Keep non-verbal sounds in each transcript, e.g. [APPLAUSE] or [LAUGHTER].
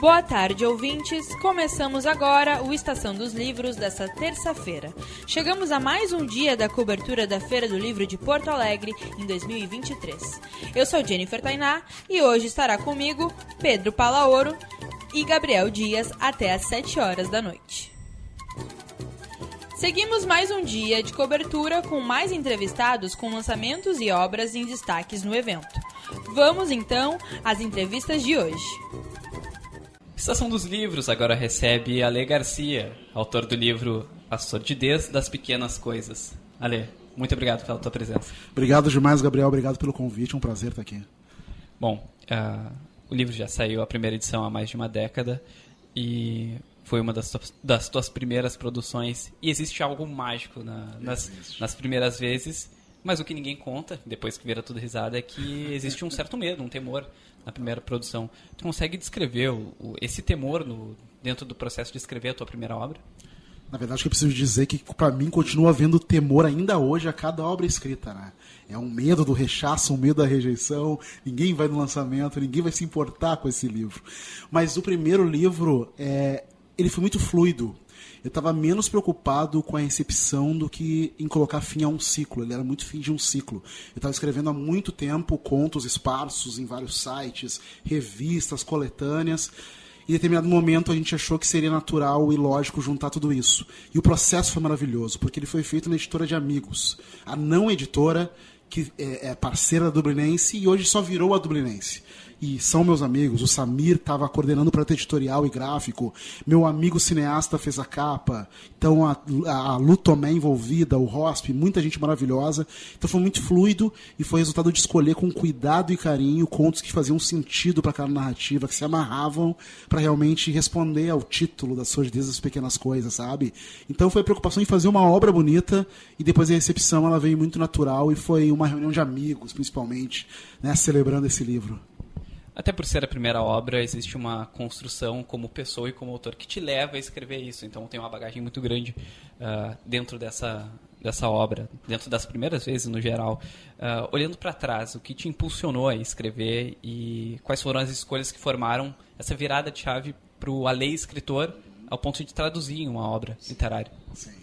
Boa tarde, ouvintes. Começamos agora o Estação dos Livros dessa terça-feira. Chegamos a mais um dia da cobertura da Feira do Livro de Porto Alegre em 2023. Eu sou Jennifer Tainá e hoje estará comigo Pedro Palaoro e Gabriel Dias até às 7 horas da noite. Seguimos mais um dia de cobertura com mais entrevistados com lançamentos e obras em destaques no evento. Vamos então às entrevistas de hoje. Estação dos Livros agora recebe Ale Garcia, autor do livro A Sordidez das Pequenas Coisas. Ale, muito obrigado pela tua presença. Obrigado demais, Gabriel. Obrigado pelo convite. É um prazer estar aqui. Bom, uh, o livro já saiu a primeira edição há mais de uma década e foi uma das, tuas, das tuas primeiras produções. E existe algo mágico na, nas, nas primeiras vezes. Mas o que ninguém conta, depois que vira tudo risada, é que existe um certo medo, um temor na primeira produção. Tu consegue descrever o, o, esse temor no, dentro do processo de escrever a tua primeira obra? Na verdade, eu preciso dizer que para mim continua havendo temor ainda hoje a cada obra escrita, né? É um medo do rechaço, um medo da rejeição. Ninguém vai no lançamento, ninguém vai se importar com esse livro. Mas o primeiro livro, é, ele foi muito fluido eu estava menos preocupado com a recepção do que em colocar fim a um ciclo. Ele era muito fim de um ciclo. Eu estava escrevendo há muito tempo contos esparsos em vários sites, revistas, coletâneas. E em determinado momento a gente achou que seria natural e lógico juntar tudo isso. E o processo foi maravilhoso, porque ele foi feito na editora de amigos. A não editora, que é, é parceira da Dublinense e hoje só virou a Dublinense e são meus amigos. O Samir estava coordenando projeto editorial e gráfico. Meu amigo cineasta fez a capa. Então a, a, a Lu Tomé envolvida, o Rosp, muita gente maravilhosa. Então foi muito fluido e foi resultado de escolher com cuidado e carinho contos que faziam sentido para aquela narrativa, que se amarravam para realmente responder ao título das suas das pequenas coisas, sabe? Então foi a preocupação em fazer uma obra bonita e depois a recepção ela veio muito natural e foi uma reunião de amigos, principalmente, né, celebrando esse livro. Até por ser a primeira obra, existe uma construção como pessoa e como autor que te leva a escrever isso. Então tem uma bagagem muito grande uh, dentro dessa, dessa obra, dentro das primeiras vezes no geral. Uh, olhando para trás, o que te impulsionou a escrever e quais foram as escolhas que formaram essa virada de chave para o alei escritor ao ponto de traduzir em uma obra literária? Sim.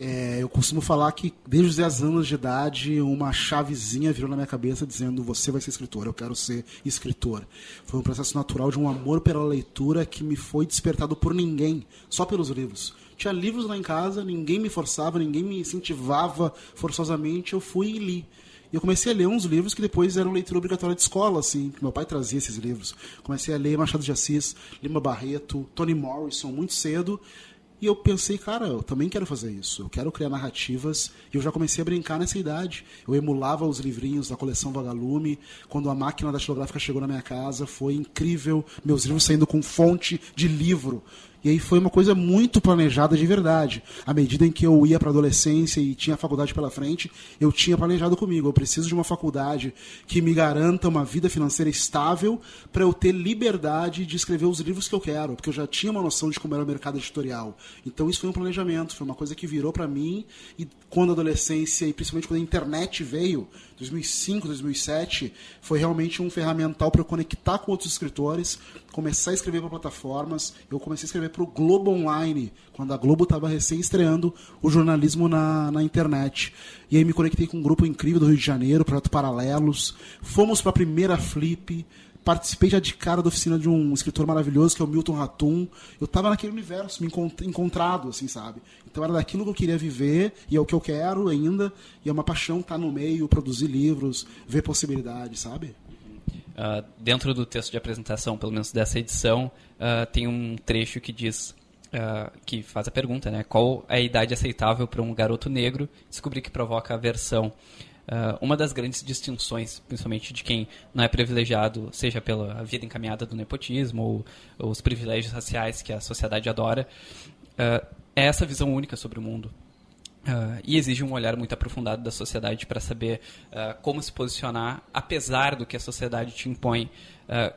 É, eu costumo falar que desde os 10 anos de idade, uma chavezinha virou na minha cabeça dizendo: Você vai ser escritor, eu quero ser escritor. Foi um processo natural de um amor pela leitura que me foi despertado por ninguém, só pelos livros. Tinha livros lá em casa, ninguém me forçava, ninguém me incentivava forçosamente, eu fui e li. E eu comecei a ler uns livros que depois eram leitura obrigatória de escola, assim, meu pai trazia esses livros. Comecei a ler Machado de Assis, Lima Barreto, Toni Morrison muito cedo, e eu pensei, cara, eu também quero fazer isso. Eu quero criar narrativas. E eu já comecei a brincar nessa idade. Eu emulava os livrinhos da coleção Vagalume. Quando a máquina da datilográfica chegou na minha casa, foi incrível. Meus livros saindo com fonte de livro. E aí foi uma coisa muito planejada de verdade. À medida em que eu ia para a adolescência e tinha a faculdade pela frente, eu tinha planejado comigo. Eu preciso de uma faculdade que me garanta uma vida financeira estável para eu ter liberdade de escrever os livros que eu quero, porque eu já tinha uma noção de como era o mercado editorial. Então isso foi um planejamento, foi uma coisa que virou para mim e quando a adolescência e principalmente quando a internet veio, 2005, 2007, foi realmente um ferramental para eu conectar com outros escritores, começar a escrever para plataformas. Eu comecei a escrever para o Globo Online, quando a Globo estava recém estreando o jornalismo na, na internet. E aí me conectei com um grupo incrível do Rio de Janeiro, Projeto Paralelos. Fomos para a primeira Flip participei já de cara da oficina de um escritor maravilhoso que é o Milton Ratum. Eu estava naquele universo, me encontrado, assim, sabe? Então era daquilo que eu queria viver e é o que eu quero ainda. E é uma paixão estar tá no meio, produzir livros, ver possibilidades, sabe? Uh, dentro do texto de apresentação, pelo menos dessa edição, uh, tem um trecho que diz Uh, que faz a pergunta, né? Qual é a idade aceitável para um garoto negro descobrir que provoca aversão? Uma das grandes distinções, principalmente de quem não é privilegiado, seja pela vida encaminhada do nepotismo ou, ou os privilégios raciais que a sociedade adora, é essa visão única sobre o mundo. Uh, e exige um olhar muito aprofundado da sociedade para saber como se posicionar, apesar do que a sociedade te impõe.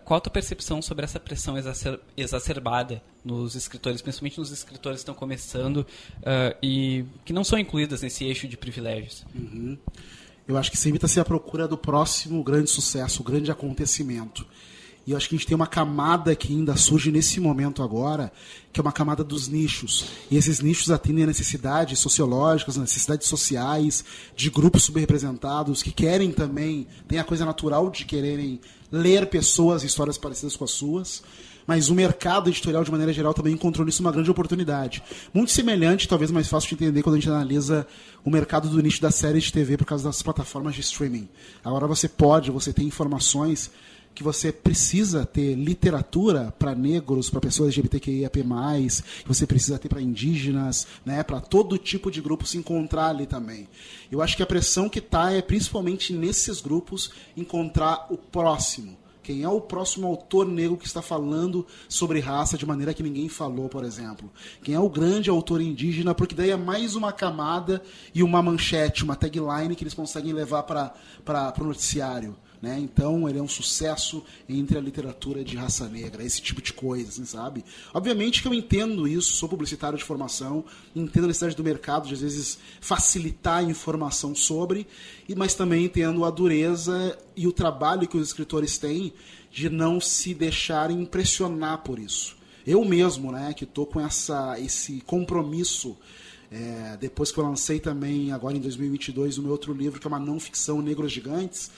qual a tua percepção sobre essa pressão exacer exacerbada nos escritores, principalmente nos escritores que estão começando e que não são incluídas nesse eixo de privilégios? Uhum eu acho que sempre está se à procura do próximo grande sucesso, grande acontecimento. E eu acho que a gente tem uma camada que ainda surge nesse momento agora, que é uma camada dos nichos. E esses nichos atendem a necessidades sociológicas, necessidades sociais, de grupos subrepresentados, que querem também, tem a coisa natural de quererem ler pessoas, histórias parecidas com as suas. Mas o mercado editorial, de maneira geral, também encontrou nisso uma grande oportunidade. Muito semelhante, talvez mais fácil de entender quando a gente analisa o mercado do nicho da série de TV por causa das plataformas de streaming. Agora você pode, você tem informações que você precisa ter literatura para negros, para pessoas LGBTQIAP+, que você precisa ter para indígenas, né, para todo tipo de grupo se encontrar ali também. Eu acho que a pressão que está é principalmente nesses grupos encontrar o próximo. Quem é o próximo autor negro que está falando sobre raça de maneira que ninguém falou, por exemplo? Quem é o grande autor indígena? Porque daí é mais uma camada e uma manchete, uma tagline que eles conseguem levar para o noticiário. Né? Então ele é um sucesso entre a literatura de raça negra, esse tipo de coisa, assim, sabe? Obviamente que eu entendo isso, sou publicitário de formação, entendo a necessidade do mercado de às vezes facilitar a informação sobre, mas também entendo a dureza e o trabalho que os escritores têm de não se deixarem impressionar por isso. Eu mesmo, né, que estou com essa, esse compromisso é, depois que eu lancei também, agora em 2022, o meu outro livro, que é uma não ficção Negros Gigantes,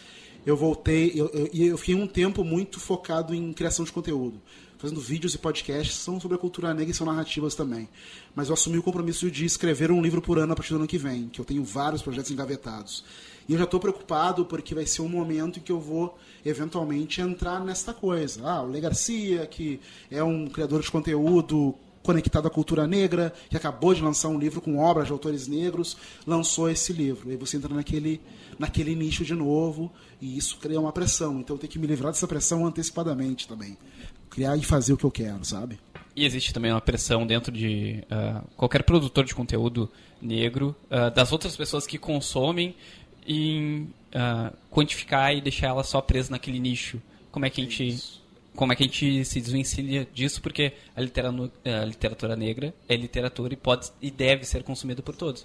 eu voltei e eu, eu, eu, fiquei um tempo muito focado em criação de conteúdo. Fazendo vídeos e podcasts são sobre a cultura negra e são narrativas também. Mas eu assumi o compromisso de escrever um livro por ano a partir do ano que vem, que eu tenho vários projetos engavetados. E eu já estou preocupado porque vai ser um momento em que eu vou eventualmente entrar nesta coisa. Ah, o Le Garcia, que é um criador de conteúdo conectado à cultura negra, que acabou de lançar um livro com obras de autores negros, lançou esse livro. E você entra naquele, naquele nicho de novo, e isso cria uma pressão. Então eu tenho que me livrar dessa pressão antecipadamente também. Criar e fazer o que eu quero, sabe? E existe também uma pressão dentro de uh, qualquer produtor de conteúdo negro, uh, das outras pessoas que consomem, em uh, quantificar e deixar ela só presa naquele nicho. Como é que a gente isso como é que a gente se desvencilha disso, porque a literatura, a literatura negra é literatura e pode e deve ser consumida por todos.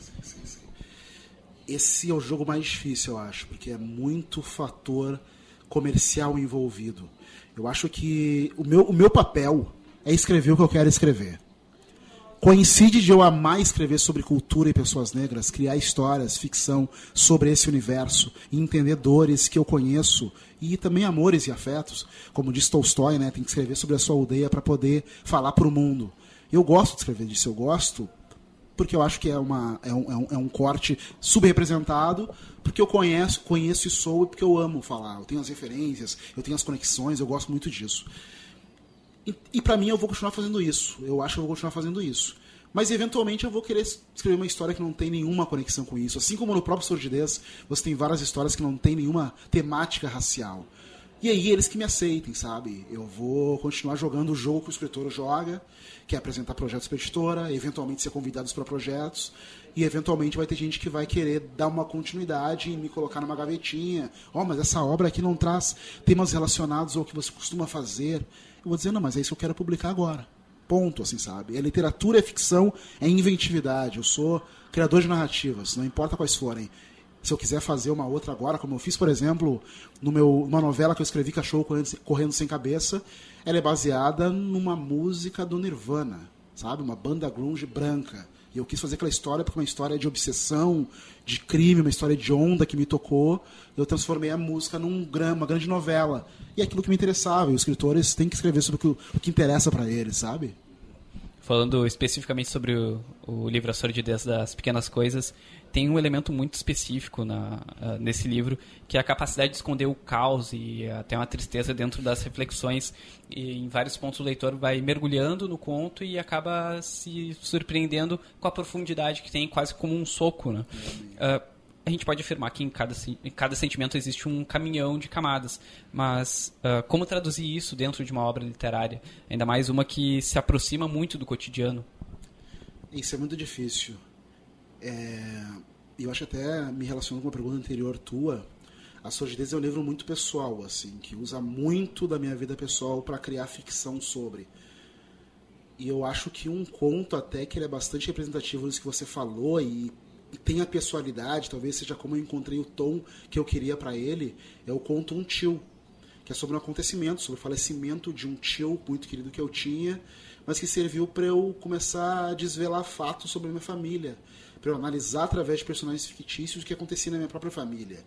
Esse é o jogo mais difícil, eu acho, porque é muito fator comercial envolvido. Eu acho que o meu, o meu papel é escrever o que eu quero escrever coincide de eu amar escrever sobre cultura e pessoas negras, criar histórias, ficção sobre esse universo, e entender dores que eu conheço e também amores e afetos, como diz Tolstói, né, tem que escrever sobre a sua aldeia para poder falar para o mundo. Eu gosto de escrever disso, eu gosto porque eu acho que é, uma, é, um, é um, é um corte subrepresentado, porque eu conheço, conheço e sou e porque eu amo falar. Eu tenho as referências, eu tenho as conexões, eu gosto muito disso. E, e para mim eu vou continuar fazendo isso. Eu acho que eu vou continuar fazendo isso. Mas eventualmente eu vou querer escrever uma história que não tem nenhuma conexão com isso. Assim como no próprio Sordidez, você tem várias histórias que não tem nenhuma temática racial. E aí eles que me aceitem, sabe? Eu vou continuar jogando o jogo que o escritor joga, que é apresentar projetos para editora, eventualmente ser convidados para projetos, e eventualmente vai ter gente que vai querer dar uma continuidade e me colocar numa gavetinha. Ó, oh, mas essa obra aqui não traz temas relacionados ao que você costuma fazer eu vou dizer, não, mas é isso que eu quero publicar agora. Ponto, assim, sabe? É literatura, é ficção, é inventividade. Eu sou criador de narrativas, não importa quais forem. Se eu quiser fazer uma outra agora, como eu fiz, por exemplo, no meu, numa novela que eu escrevi, Cachorro Correndo Sem Cabeça, ela é baseada numa música do Nirvana, sabe? Uma banda grunge branca. Eu quis fazer aquela história porque é uma história de obsessão, de crime, uma história de onda que me tocou. Eu transformei a música numa grande novela. E é aquilo que me interessava. E os escritores têm que escrever sobre o que, o que interessa para eles, sabe? Falando especificamente sobre o, o livro A Sordidez das Pequenas Coisas, tem um elemento muito específico na, uh, nesse livro, que é a capacidade de esconder o caos e até uma tristeza dentro das reflexões. E em vários pontos o leitor vai mergulhando no conto e acaba se surpreendendo com a profundidade que tem, quase como um soco. Né? Uh, a gente pode afirmar que em cada, em cada sentimento existe um caminhão de camadas, mas uh, como traduzir isso dentro de uma obra literária? Ainda mais uma que se aproxima muito do cotidiano. Isso é muito difícil. É, eu acho até me relacionando com uma pergunta anterior tua, a Sordidez é um livro muito pessoal, assim, que usa muito da minha vida pessoal para criar ficção sobre. E eu acho que um conto até que ele é bastante representativo disso que você falou e, e tem a pessoalidade, talvez seja como eu encontrei o tom que eu queria para ele, é o conto Um Tio, que é sobre um acontecimento, sobre o falecimento de um tio muito querido que eu tinha, mas que serviu para eu começar a desvelar fatos sobre a minha família, para eu analisar através de personagens fictícios o que acontecia na minha própria família.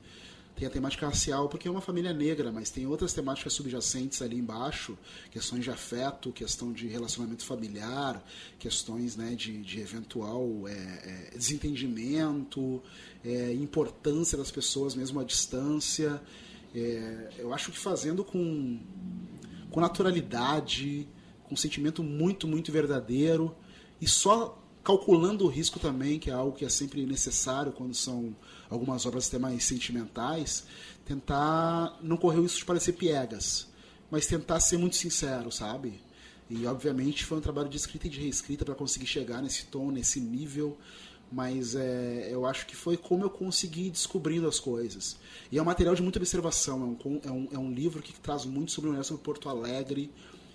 Tem a temática racial, porque é uma família negra, mas tem outras temáticas subjacentes ali embaixo, questões de afeto, questão de relacionamento familiar, questões né, de, de eventual é, é, desentendimento, é, importância das pessoas mesmo à distância. É, eu acho que fazendo com, com naturalidade, com um sentimento muito, muito verdadeiro, e só calculando o risco também, que é algo que é sempre necessário quando são algumas obras até mais sentimentais, tentar não correr o risco de parecer piegas, mas tentar ser muito sincero, sabe? E obviamente foi um trabalho de escrita e de reescrita para conseguir chegar nesse tom, nesse nível, mas é, eu acho que foi como eu consegui descobrindo as coisas. E é um material de muita observação, é um, é um, é um livro que traz muito sobre o de Porto Alegre,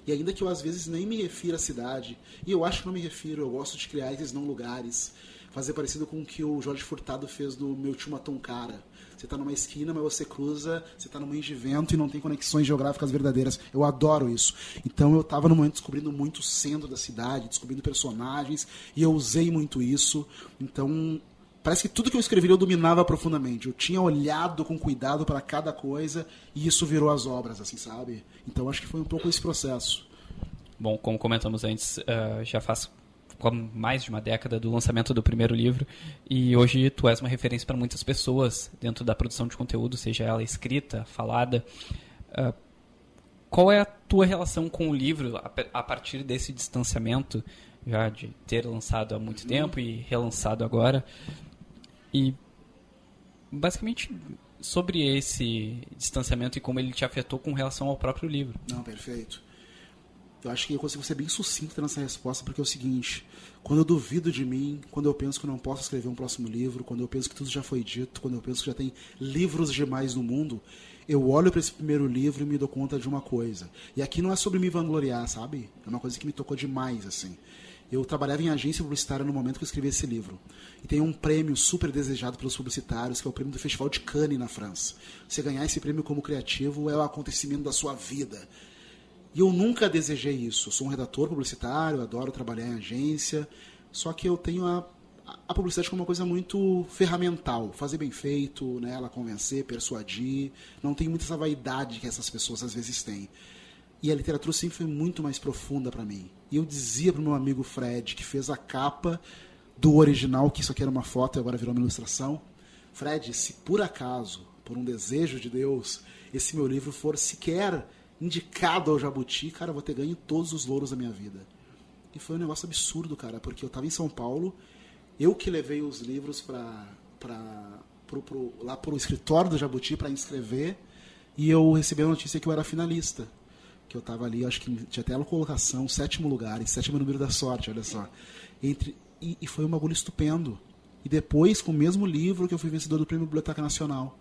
e ainda que eu às vezes nem me refira à cidade, e eu acho que não me refiro, eu gosto de criar esses não lugares, fazer parecido com o que o Jorge Furtado fez no Meu Tio Matou Cara. Você está numa esquina, mas você cruza, você está de vento e não tem conexões geográficas verdadeiras. Eu adoro isso. Então eu estava no momento descobrindo muito o centro da cidade, descobrindo personagens, e eu usei muito isso. Então parece que tudo que eu escrevi eu dominava profundamente. Eu tinha olhado com cuidado para cada coisa e isso virou as obras, assim, sabe? Então acho que foi um pouco esse processo. Bom, como comentamos antes, uh, já faz mais de uma década do lançamento do primeiro livro e hoje tu és uma referência para muitas pessoas dentro da produção de conteúdo, seja ela escrita, falada. Uh, qual é a tua relação com o livro a partir desse distanciamento já de ter lançado há muito tempo e relançado agora? E basicamente sobre esse distanciamento e como ele te afetou com relação ao próprio livro. Não, perfeito. Eu acho que eu consigo ser bem sucinto nessa resposta, porque é o seguinte: quando eu duvido de mim, quando eu penso que eu não posso escrever um próximo livro, quando eu penso que tudo já foi dito, quando eu penso que já tem livros demais no mundo, eu olho para esse primeiro livro e me dou conta de uma coisa. E aqui não é sobre me vangloriar, sabe? É uma coisa que me tocou demais, assim. Eu trabalhava em agência publicitária no momento que eu escrevi esse livro. E tem um prêmio super desejado pelos publicitários, que é o prêmio do Festival de Cannes, na França. Você ganhar esse prêmio como criativo é o acontecimento da sua vida. E eu nunca desejei isso. Eu sou um redator publicitário, adoro trabalhar em agência, só que eu tenho a, a publicidade como uma coisa muito ferramental, fazer bem feito, né, ela convencer, persuadir. Não tem muita essa vaidade que essas pessoas às vezes têm. E a literatura sempre foi muito mais profunda para mim. E eu dizia para o meu amigo Fred, que fez a capa do original, que isso aqui era uma foto e agora virou uma ilustração. Fred, se por acaso, por um desejo de Deus, esse meu livro for sequer indicado ao Jabuti, cara, eu vou ter ganho todos os louros da minha vida. E foi um negócio absurdo, cara, porque eu estava em São Paulo, eu que levei os livros para para pro, pro, lá pro escritório do Jabuti para inscrever, e eu recebi a notícia que eu era finalista. Que eu estava ali, acho que tinha até a colocação, sétimo lugar, em sétimo número da sorte, olha só. Entre, e, e foi um bagulho estupendo. E depois, com o mesmo livro que eu fui vencedor do Prêmio Biblioteca Nacional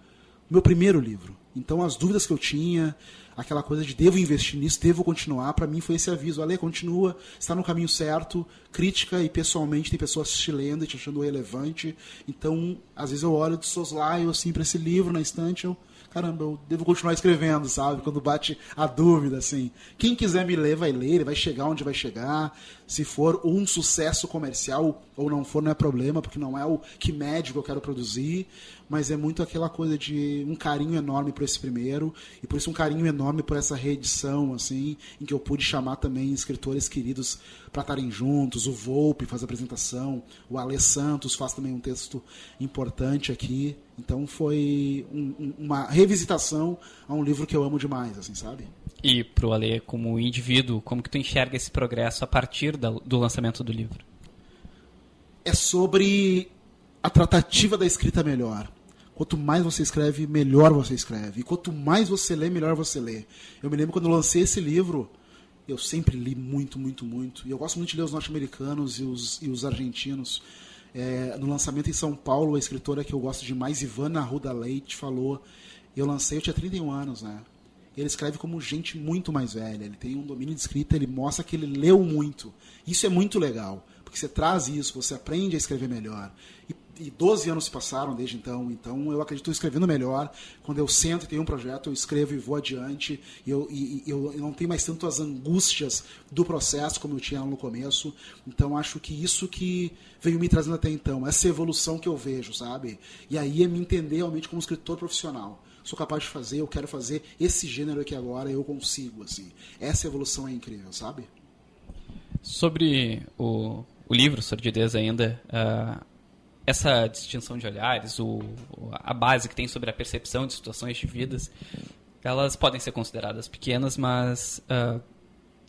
meu primeiro livro. Então as dúvidas que eu tinha, aquela coisa de devo investir nisso, devo continuar, para mim foi esse aviso. Ale, continua, está no caminho certo, crítica e pessoalmente tem pessoas te lendo e te achando relevante. Então, às vezes eu olho de soslaio assim para esse livro na estante, eu caramba, eu devo continuar escrevendo, sabe? Quando bate a dúvida, assim. Quem quiser me ler, vai ler, ele vai chegar onde vai chegar. Se for um sucesso comercial ou não for, não é problema, porque não é o que médico eu quero produzir, mas é muito aquela coisa de um carinho enorme por esse primeiro, e por isso um carinho enorme por essa reedição, assim, em que eu pude chamar também escritores queridos para estarem juntos. O Volpe faz a apresentação, o Alê Santos faz também um texto importante aqui. Então foi um, uma revisitação a um livro que eu amo demais, assim, sabe? E pro Ale, como indivíduo, como que tu enxerga esse progresso a partir da, do lançamento do livro? É sobre a tratativa da escrita melhor. Quanto mais você escreve, melhor você escreve. E quanto mais você lê, melhor você lê. Eu me lembro quando eu lancei esse livro, eu sempre li muito, muito, muito. E eu gosto muito de ler os norte-americanos e os, e os argentinos. É, no lançamento em São Paulo, a escritora que eu gosto demais, Ivana Arruda Leite, falou. Eu lancei, eu tinha 31 anos, né? Ele escreve como gente muito mais velha. Ele tem um domínio de escrita, ele mostra que ele leu muito. Isso é muito legal, porque você traz isso, você aprende a escrever melhor. E e 12 anos se passaram desde então, então eu acredito escrevendo melhor. Quando eu sento e tenho um projeto, eu escrevo e vou adiante. E eu, e, eu, eu não tenho mais tanto as angústias do processo como eu tinha no começo. Então acho que isso que veio me trazendo até então, essa evolução que eu vejo, sabe? E aí é me entender realmente como escritor profissional. Sou capaz de fazer, eu quero fazer esse gênero aqui agora, eu consigo, assim. Essa evolução é incrível, sabe? Sobre o, o livro, Sordidez ainda, uh, essa distinção de olhares, o, a base que tem sobre a percepção de situações de vidas, elas podem ser consideradas pequenas, mas uh,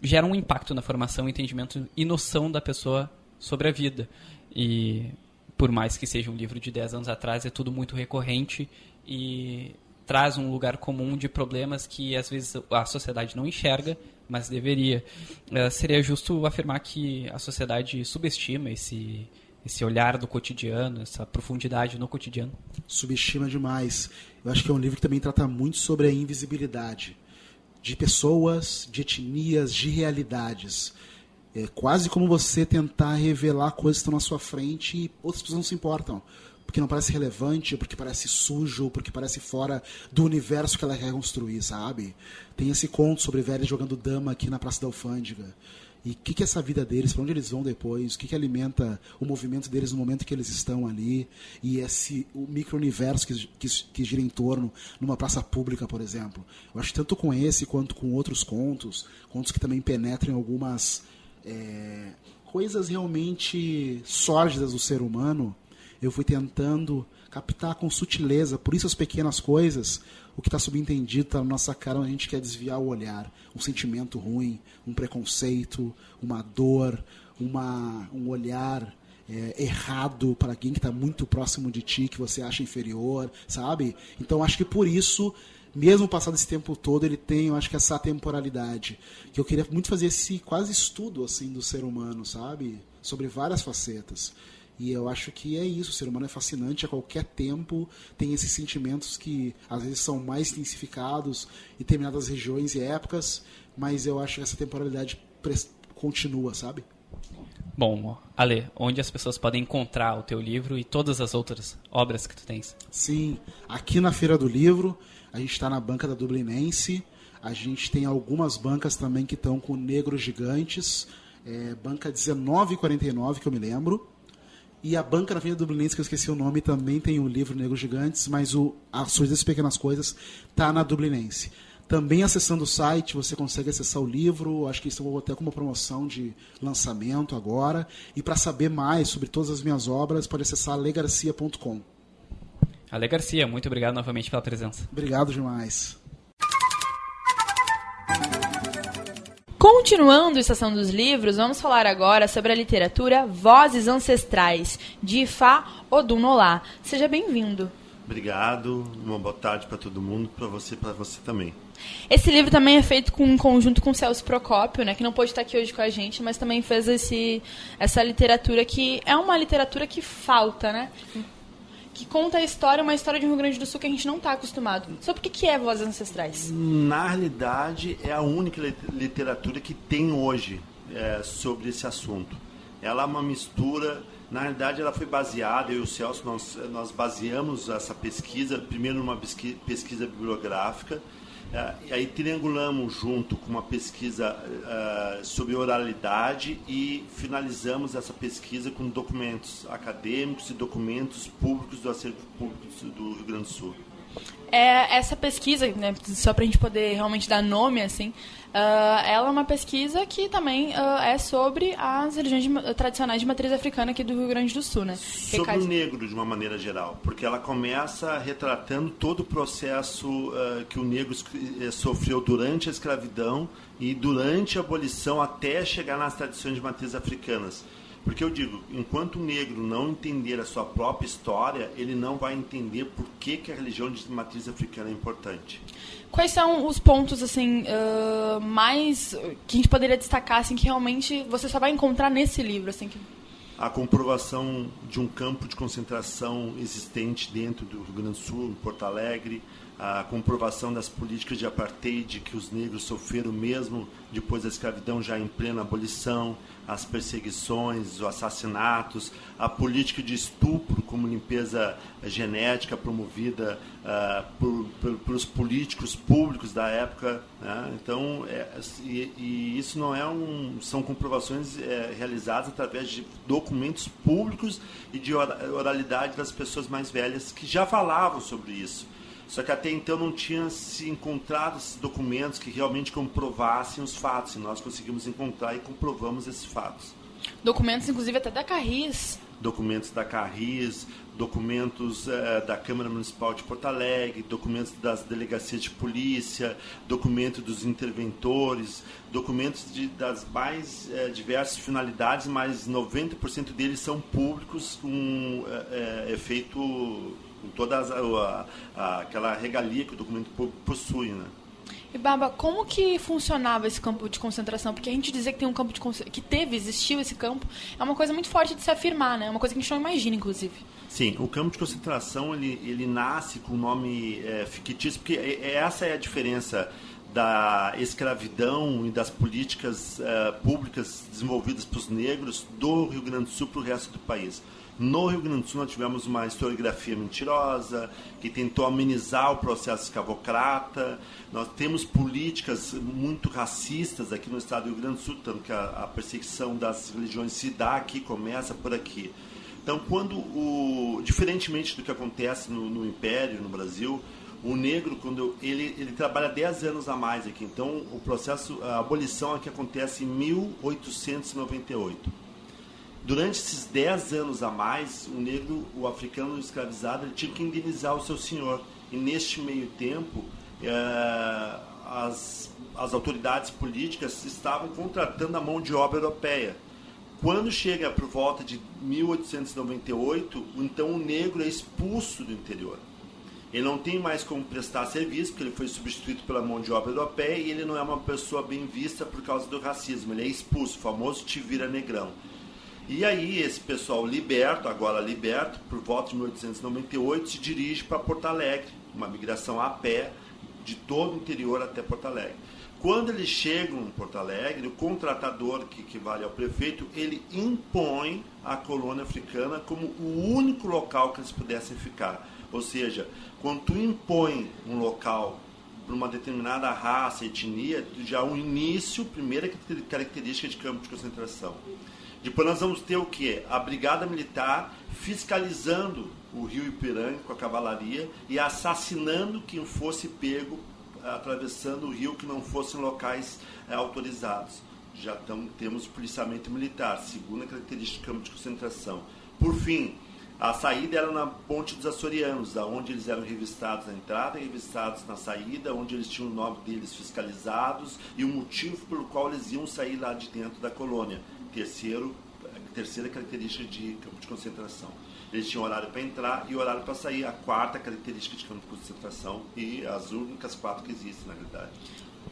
geram um impacto na formação, entendimento e noção da pessoa sobre a vida. E por mais que seja um livro de 10 anos atrás, é tudo muito recorrente e traz um lugar comum de problemas que às vezes a sociedade não enxerga, mas deveria. Uh, seria justo afirmar que a sociedade subestima esse esse olhar do cotidiano, essa profundidade no cotidiano. Subestima demais. Eu acho que é um livro que também trata muito sobre a invisibilidade de pessoas, de etnias, de realidades. É quase como você tentar revelar coisas que estão na sua frente e outras pessoas não se importam. Porque não parece relevante, porque parece sujo, porque parece fora do universo que ela quer construir, sabe? Tem esse conto sobre velhos jogando dama aqui na Praça da Alfândega. E o que, que é essa vida deles, para onde eles vão depois, o que, que alimenta o movimento deles no momento que eles estão ali, e esse o micro-universo que, que, que gira em torno numa praça pública, por exemplo. Eu acho tanto com esse quanto com outros contos, contos que também penetram em algumas é, coisas realmente sórdidas do ser humano, eu fui tentando captar com sutileza, por isso as pequenas coisas, o que está subentendido está na nossa cara, a gente quer desviar o olhar. Um sentimento ruim, um preconceito, uma dor, uma, um olhar é, errado para alguém que está muito próximo de ti, que você acha inferior, sabe? Então acho que por isso, mesmo passado esse tempo todo, ele tem, eu acho que essa temporalidade. Que eu queria muito fazer esse quase estudo assim do ser humano, sabe? Sobre várias facetas. E eu acho que é isso, o ser humano é fascinante a qualquer tempo, tem esses sentimentos que às vezes são mais intensificados em determinadas regiões e épocas, mas eu acho que essa temporalidade continua, sabe? Bom, Ale, onde as pessoas podem encontrar o teu livro e todas as outras obras que tu tens? Sim, aqui na Feira do Livro, a gente está na banca da Dublinense, a gente tem algumas bancas também que estão com Negros Gigantes, é, banca 1949, que eu me lembro, e a banca na Avenida Dublinense, que eu esqueci o nome, também tem o livro Negros Gigantes, mas o As Suas Pequenas Coisas está na Dublinense. Também acessando o site, você consegue acessar o livro. Acho que estão até com uma promoção de lançamento agora. E para saber mais sobre todas as minhas obras, pode acessar legarcia.com. Ale Garcia, muito obrigado novamente pela presença. Obrigado demais. Continuando a Estação dos Livros, vamos falar agora sobre a literatura Vozes Ancestrais, de Ifá Odunolá. Seja bem-vindo. Obrigado, uma boa tarde para todo mundo, para você e para você também. Esse livro também é feito com, em conjunto com o Celso Procópio, né, que não pôde estar aqui hoje com a gente, mas também fez esse, essa literatura que é uma literatura que falta, né? Que conta a história, uma história de Rio Grande do Sul que a gente não está acostumado. Sobre o que, que é Vozes Ancestrais? Na realidade, é a única literatura que tem hoje é, sobre esse assunto. Ela é uma mistura. Na realidade, ela foi baseada, eu e o Celso, nós, nós baseamos essa pesquisa, primeiro numa pesquisa bibliográfica, e aí triangulamos junto com uma pesquisa uh, sobre oralidade e finalizamos essa pesquisa com documentos acadêmicos e documentos públicos do acervo público do Rio Grande do Sul. É, essa pesquisa, né, só para a gente poder realmente dar nome, assim, ela é uma pesquisa que também uh, é sobre as religiões de, tradicionais de matriz africana aqui do Rio Grande do Sul, né? Sobre o negro, de uma maneira geral, porque ela começa retratando todo o processo uh, que o negro eh, sofreu durante a escravidão e durante a abolição até chegar nas tradições de matriz africanas. Porque eu digo, enquanto o negro não entender a sua própria história, ele não vai entender por que, que a religião de matriz africana é importante. Quais são os pontos assim uh, mais que a gente poderia destacar assim que realmente você só vai encontrar nesse livro assim que... A comprovação de um campo de concentração existente dentro do Rio Grande do Sul, em Porto Alegre, a comprovação das políticas de apartheid que os negros sofreram mesmo depois da escravidão já em plena abolição, as perseguições, os assassinatos, a política de estupro como limpeza genética promovida uh, por, por, pelos políticos públicos da época. Né? Então, é, e, e, isso não é um, são comprovações é, realizadas através de documentos públicos e de oralidade das pessoas mais velhas que já falavam sobre isso. Só que até então não tinha se encontrado esses documentos que realmente comprovassem os fatos. E nós conseguimos encontrar e comprovamos esses fatos. Documentos, inclusive, até da Carris. Documentos da Carris, documentos eh, da Câmara Municipal de Porto Alegre, documentos das delegacias de polícia, documentos dos interventores, documentos de, das mais eh, diversas finalidades, mas 90% deles são públicos com eh, efeito com toda a, a, aquela regalia que o documento possui, né? E Baba, como que funcionava esse campo de concentração? Porque a gente dizer que tem um campo de que teve, existiu esse campo, é uma coisa muito forte de se afirmar, né? É uma coisa que a gente não imagina, inclusive. Sim, o campo de concentração ele, ele nasce com o nome é, fictício, porque é, é, essa é a diferença da escravidão e das políticas é, públicas desenvolvidas para os negros do Rio Grande do Sul para o resto do país. No Rio Grande do Sul, nós tivemos uma historiografia mentirosa, que tentou amenizar o processo escravocrata. Nós temos políticas muito racistas aqui no estado do Rio Grande do Sul, tanto que a, a perseguição das religiões se dá aqui, começa por aqui. Então, quando o, diferentemente do que acontece no, no Império, no Brasil, o negro, quando ele, ele trabalha 10 anos a mais aqui. Então, o processo, a abolição aqui acontece em 1898 Durante esses 10 anos a mais, o negro, o africano escravizado, ele tinha que indenizar o seu senhor. E neste meio tempo, é, as, as autoridades políticas estavam contratando a mão de obra europeia. Quando chega por volta de 1898, então o negro é expulso do interior. Ele não tem mais como prestar serviço, porque ele foi substituído pela mão de obra europeia e ele não é uma pessoa bem vista por causa do racismo. Ele é expulso, o famoso te vira negrão. E aí esse pessoal liberto, agora liberto, por volta de 1898, se dirige para Porto Alegre, uma migração a pé de todo o interior até Porto Alegre. Quando eles chegam em Porto Alegre, o contratador, que equivale ao prefeito, ele impõe a colônia africana como o único local que eles pudessem ficar. Ou seja, quando tu impõe um local para uma determinada raça, etnia, já o início, primeira característica de campo de concentração. Depois nós vamos ter o que? A Brigada Militar fiscalizando o rio Ipiranga com a cavalaria e assassinando quem fosse pego atravessando o rio que não fossem locais é, autorizados. Já tamo, temos policiamento militar, segunda característica do campo de concentração. Por fim, a saída era na Ponte dos Açorianos, onde eles eram revistados na entrada revistados na saída, onde eles tinham o nome deles fiscalizados e o motivo pelo qual eles iam sair lá de dentro da colônia terceiro, terceira característica de campo de concentração. Eles tinham horário para entrar e horário para sair. A quarta característica de campo de concentração e as únicas quatro que existem, na verdade.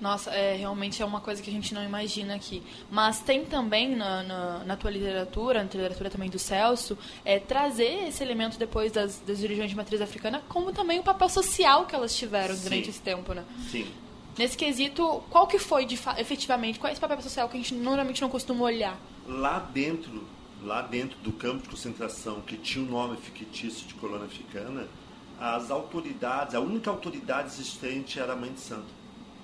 Nossa, é, realmente é uma coisa que a gente não imagina aqui. Mas tem também na, na, na tua literatura, na literatura também do Celso, é, trazer esse elemento depois das, das religiões de matriz africana, como também o papel social que elas tiveram Sim. durante esse tempo, né? Sim. Nesse quesito, qual que foi de efetivamente, qual é esse papel social que a gente normalmente não costuma olhar? Lá dentro, lá dentro do campo de concentração que tinha o um nome fictício de colônia africana, as autoridades, a única autoridade existente era a Mãe de Santo.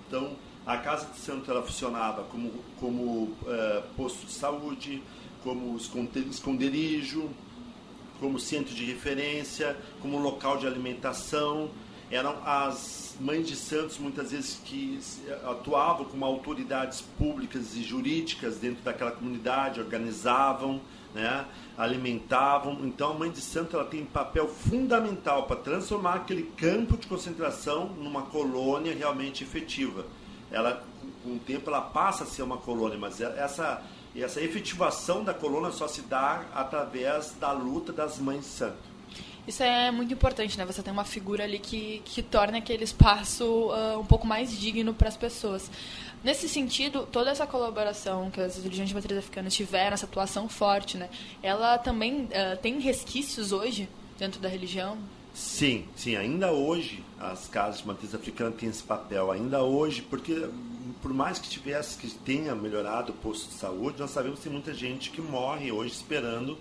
Então, a Casa de Santo ela funcionava como, como é, posto de saúde, como esconderijo, como centro de referência, como local de alimentação. Eram as mães de santos, muitas vezes, que atuavam como autoridades públicas e jurídicas dentro daquela comunidade, organizavam, né, alimentavam. Então, a mãe de santo ela tem um papel fundamental para transformar aquele campo de concentração numa colônia realmente efetiva. Ela, com o tempo, ela passa a ser uma colônia, mas essa, essa efetivação da colônia só se dá através da luta das mães de santo. Isso é muito importante, né? Você tem uma figura ali que, que torna aquele espaço uh, um pouco mais digno para as pessoas. Nesse sentido, toda essa colaboração que as religiões de matriz africana tiveram, essa atuação forte, né? Ela também uh, tem resquícios hoje dentro da religião? Sim, sim. Ainda hoje as casas de matriz africana têm esse papel. Ainda hoje, porque por mais que tivesse, que tenha melhorado o posto de saúde, nós sabemos que tem muita gente que morre hoje esperando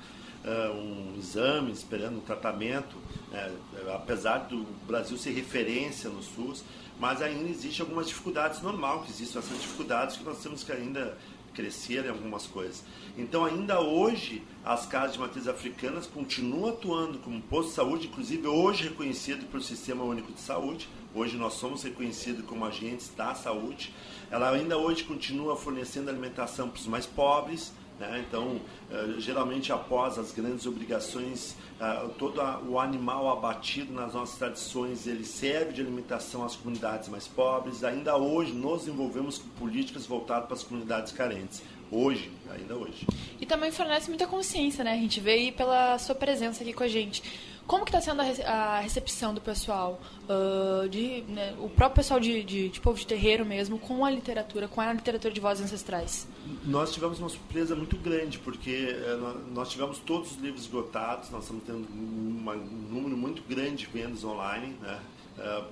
um exame, esperando um tratamento. Né? apesar do Brasil ser referência no SUS, mas ainda existe algumas dificuldades, normal que existam essas dificuldades que nós temos que ainda crescer em algumas coisas. Então, ainda hoje, as casas de matriz africanas continuam atuando como posto de saúde, inclusive hoje reconhecido pelo Sistema Único de Saúde. Hoje nós somos reconhecidos como agentes da saúde. Ela ainda hoje continua fornecendo alimentação para os mais pobres, né? Então, eh, geralmente após as grandes obrigações, eh, todo o animal abatido nas nossas tradições, ele serve de alimentação às comunidades mais pobres. Ainda hoje nos envolvemos com políticas voltadas para as comunidades carentes. Hoje, ainda hoje. E também fornece muita consciência, né? A gente aí pela sua presença aqui com a gente. Como que está sendo a recepção do pessoal, uh, de, né, o próprio pessoal de, de, de, povo de terreiro mesmo, com a literatura, com a literatura de vozes ancestrais? Nós tivemos uma surpresa muito grande, porque uh, nós tivemos todos os livros esgotados, nós estamos tendo um número muito grande de vendas online, né?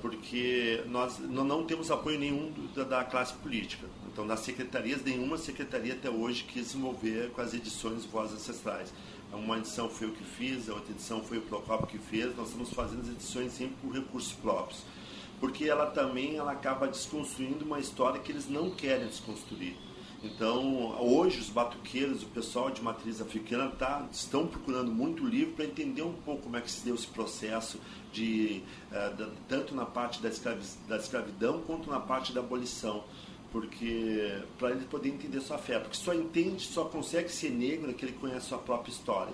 Porque nós não temos apoio nenhum da, da, classe política. Então, das secretarias, nenhuma secretaria até hoje quis se envolver com as edições Vozes Ancestrais. Uma edição foi o que fiz, a outra edição foi o Procopio que fez. Nós estamos fazendo as edições sempre por recursos próprios. Porque ela também ela acaba desconstruindo uma história que eles não querem desconstruir. Então, hoje, os batuqueiros, o pessoal de matriz africana tá, estão procurando muito livro para entender um pouco como é que se deu esse processo, de, uh, tanto na parte da, da escravidão quanto na parte da abolição porque para ele poder entender sua fé, porque só entende, só consegue ser negro naquele que conhece sua própria história.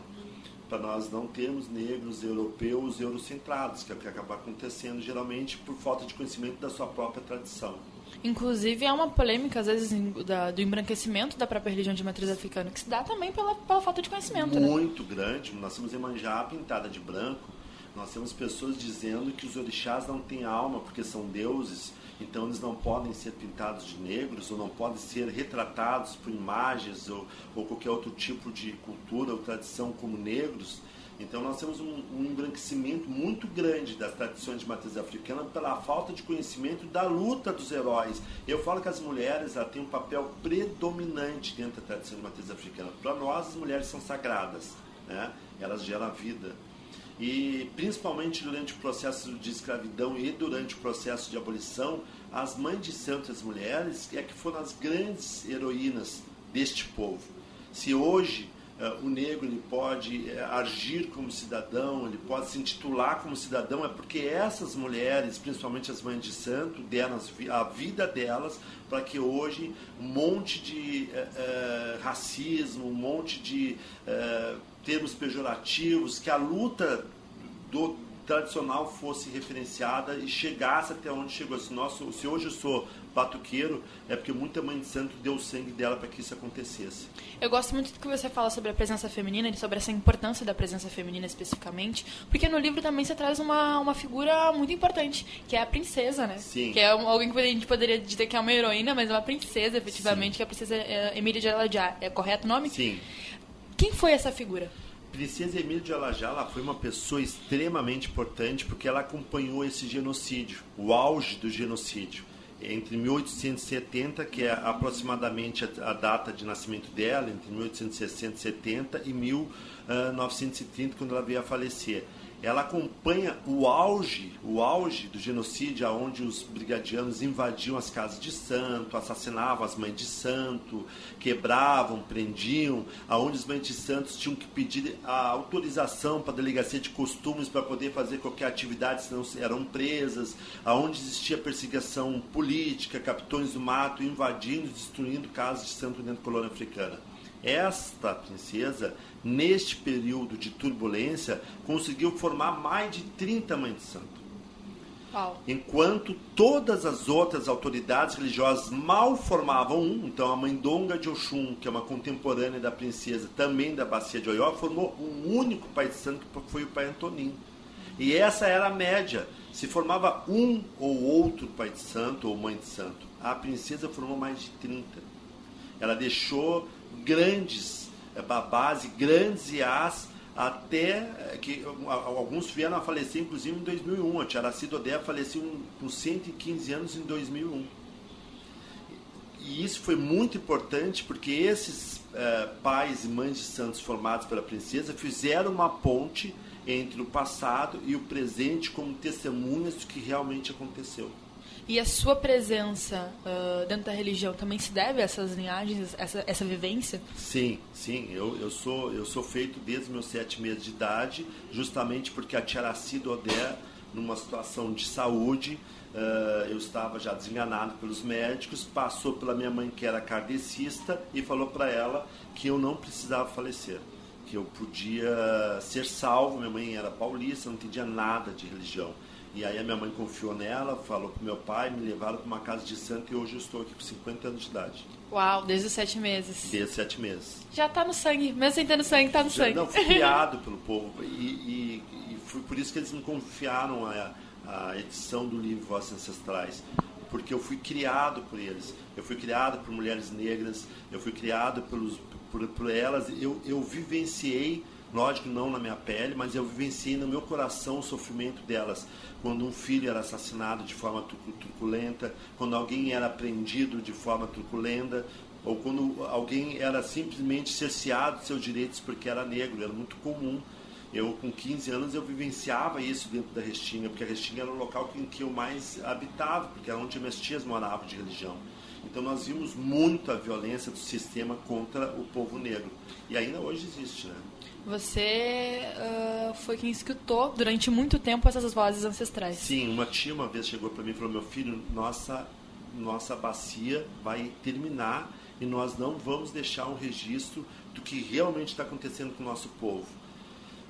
Para nós não termos negros europeus eurocentrados, que é o que acaba acontecendo geralmente por falta de conhecimento da sua própria tradição. Inclusive, há uma polêmica, às vezes, da, do embranquecimento da própria religião de matriz africana, que se dá também pela, pela falta de conhecimento. Né? Muito né? grande. Nós temos Emanjá pintada de branco, nós temos pessoas dizendo que os orixás não têm alma porque são deuses então eles não podem ser pintados de negros ou não podem ser retratados por imagens ou, ou qualquer outro tipo de cultura ou tradição como negros. Então nós temos um, um embranquecimento muito grande das tradições de matriz africana pela falta de conhecimento da luta dos heróis. Eu falo que as mulheres têm um papel predominante dentro da tradição de matriz africana. Para nós as mulheres são sagradas, né? elas geram vida. E principalmente durante o processo de escravidão e durante o processo de abolição, as mães de santos, as mulheres, é que foram as grandes heroínas deste povo. Se hoje uh, o negro ele pode uh, agir como cidadão, ele pode se intitular como cidadão, é porque essas mulheres, principalmente as mães de santo, deram a vida delas para que hoje um monte de uh, racismo, um monte de termos pejorativos, que a luta do tradicional fosse referenciada e chegasse até onde chegou. Se, nosso, se hoje eu sou batuqueiro, é porque muita mãe de santo deu o sangue dela para que isso acontecesse. Eu gosto muito do que você fala sobre a presença feminina e sobre essa importância da presença feminina especificamente, porque no livro também você traz uma, uma figura muito importante, que é a princesa, né? Sim. Que é alguém que a gente poderia dizer que é uma heroína, mas é uma princesa, efetivamente, Sim. que é a princesa é, Emília de Aladiá. É correto o nome? Sim. Quem foi essa figura? Princesa Emília de Alajá foi uma pessoa extremamente importante porque ela acompanhou esse genocídio, o auge do genocídio. Entre 1870, que é aproximadamente a, data de nascimento dela, entre 1860 e 70 e 1930, quando ela veio a falecer ela acompanha o auge, o auge do genocídio, onde os brigadianos invadiam as casas de santo, assassinavam as mães de santo, quebravam, prendiam, aonde as mães de santos tinham que pedir a autorização para a delegacia de costumes para poder fazer qualquer atividade, senão eram presas, aonde existia perseguição política, capitões do mato invadindo, destruindo casas de santo dentro da colônia africana. Esta princesa, neste período de turbulência, conseguiu formar mais de 30 mães de santo. Enquanto todas as outras autoridades religiosas mal formavam um, então a mãe Donga de Oxum, que é uma contemporânea da princesa, também da bacia de Oió, formou um único pai de santo, que foi o pai Antoninho. E essa era a média. Se formava um ou outro pai de santo ou mãe de santo. A princesa formou mais de 30. Ela deixou grandes babás e grandes iás até eh, que alguns vieram a falecer, inclusive em 2001. A Tia Aracida Odé faleceu com 115 anos em 2001. E isso foi muito importante porque esses eh, pais e mães de santos formados pela princesa fizeram uma ponte entre o passado e o presente como testemunhas do que realmente aconteceu. E a sua presença uh, dentro da religião também se deve a essas linhagens, essa, essa vivência? Sim, sim. Eu, eu, sou, eu sou feito desde meus sete meses de idade, justamente porque a tia Aracida Odé, numa situação de saúde, uh, eu estava já desenganado pelos médicos, passou pela minha mãe, que era kardecista, e falou para ela que eu não precisava falecer que eu podia ser salvo. Minha mãe era paulista, não entendia nada de religião. E aí a minha mãe confiou nela, falou pro meu pai, me levaram para uma casa de santo e hoje eu estou aqui com 50 anos de idade. Uau, desde os sete meses. Desde os sete meses. Já está no sangue, mesmo sem ter no sangue, está no Já, sangue. Não, fui criado [LAUGHS] pelo povo e, e, e, foi por isso que eles me confiaram a, a edição do livro Vossos Ancestrais. Porque eu fui criado por eles. Eu fui criado por mulheres negras, eu fui criado pelos, por, por elas, eu, eu vivenciei lógico não na minha pele, mas eu vivenciei no meu coração o sofrimento delas. Quando um filho era assassinado de forma truculenta, quando alguém era prendido de forma truculenta, ou quando alguém era simplesmente cerceado de seus direitos porque era negro, era muito comum. Eu, com 15 anos, eu vivenciava isso dentro da Restinga, porque a Restinga era o local em que eu mais habitava, porque era onde minhas tias moravam de religião. Então nós vimos muito a violência do sistema contra o povo negro. E ainda hoje existe, né? Você uh, foi quem escutou durante muito tempo essas vozes ancestrais. Sim, uma tia uma vez chegou para mim e falou: Meu filho, nossa, nossa bacia vai terminar e nós não vamos deixar um registro do que realmente está acontecendo com o nosso povo.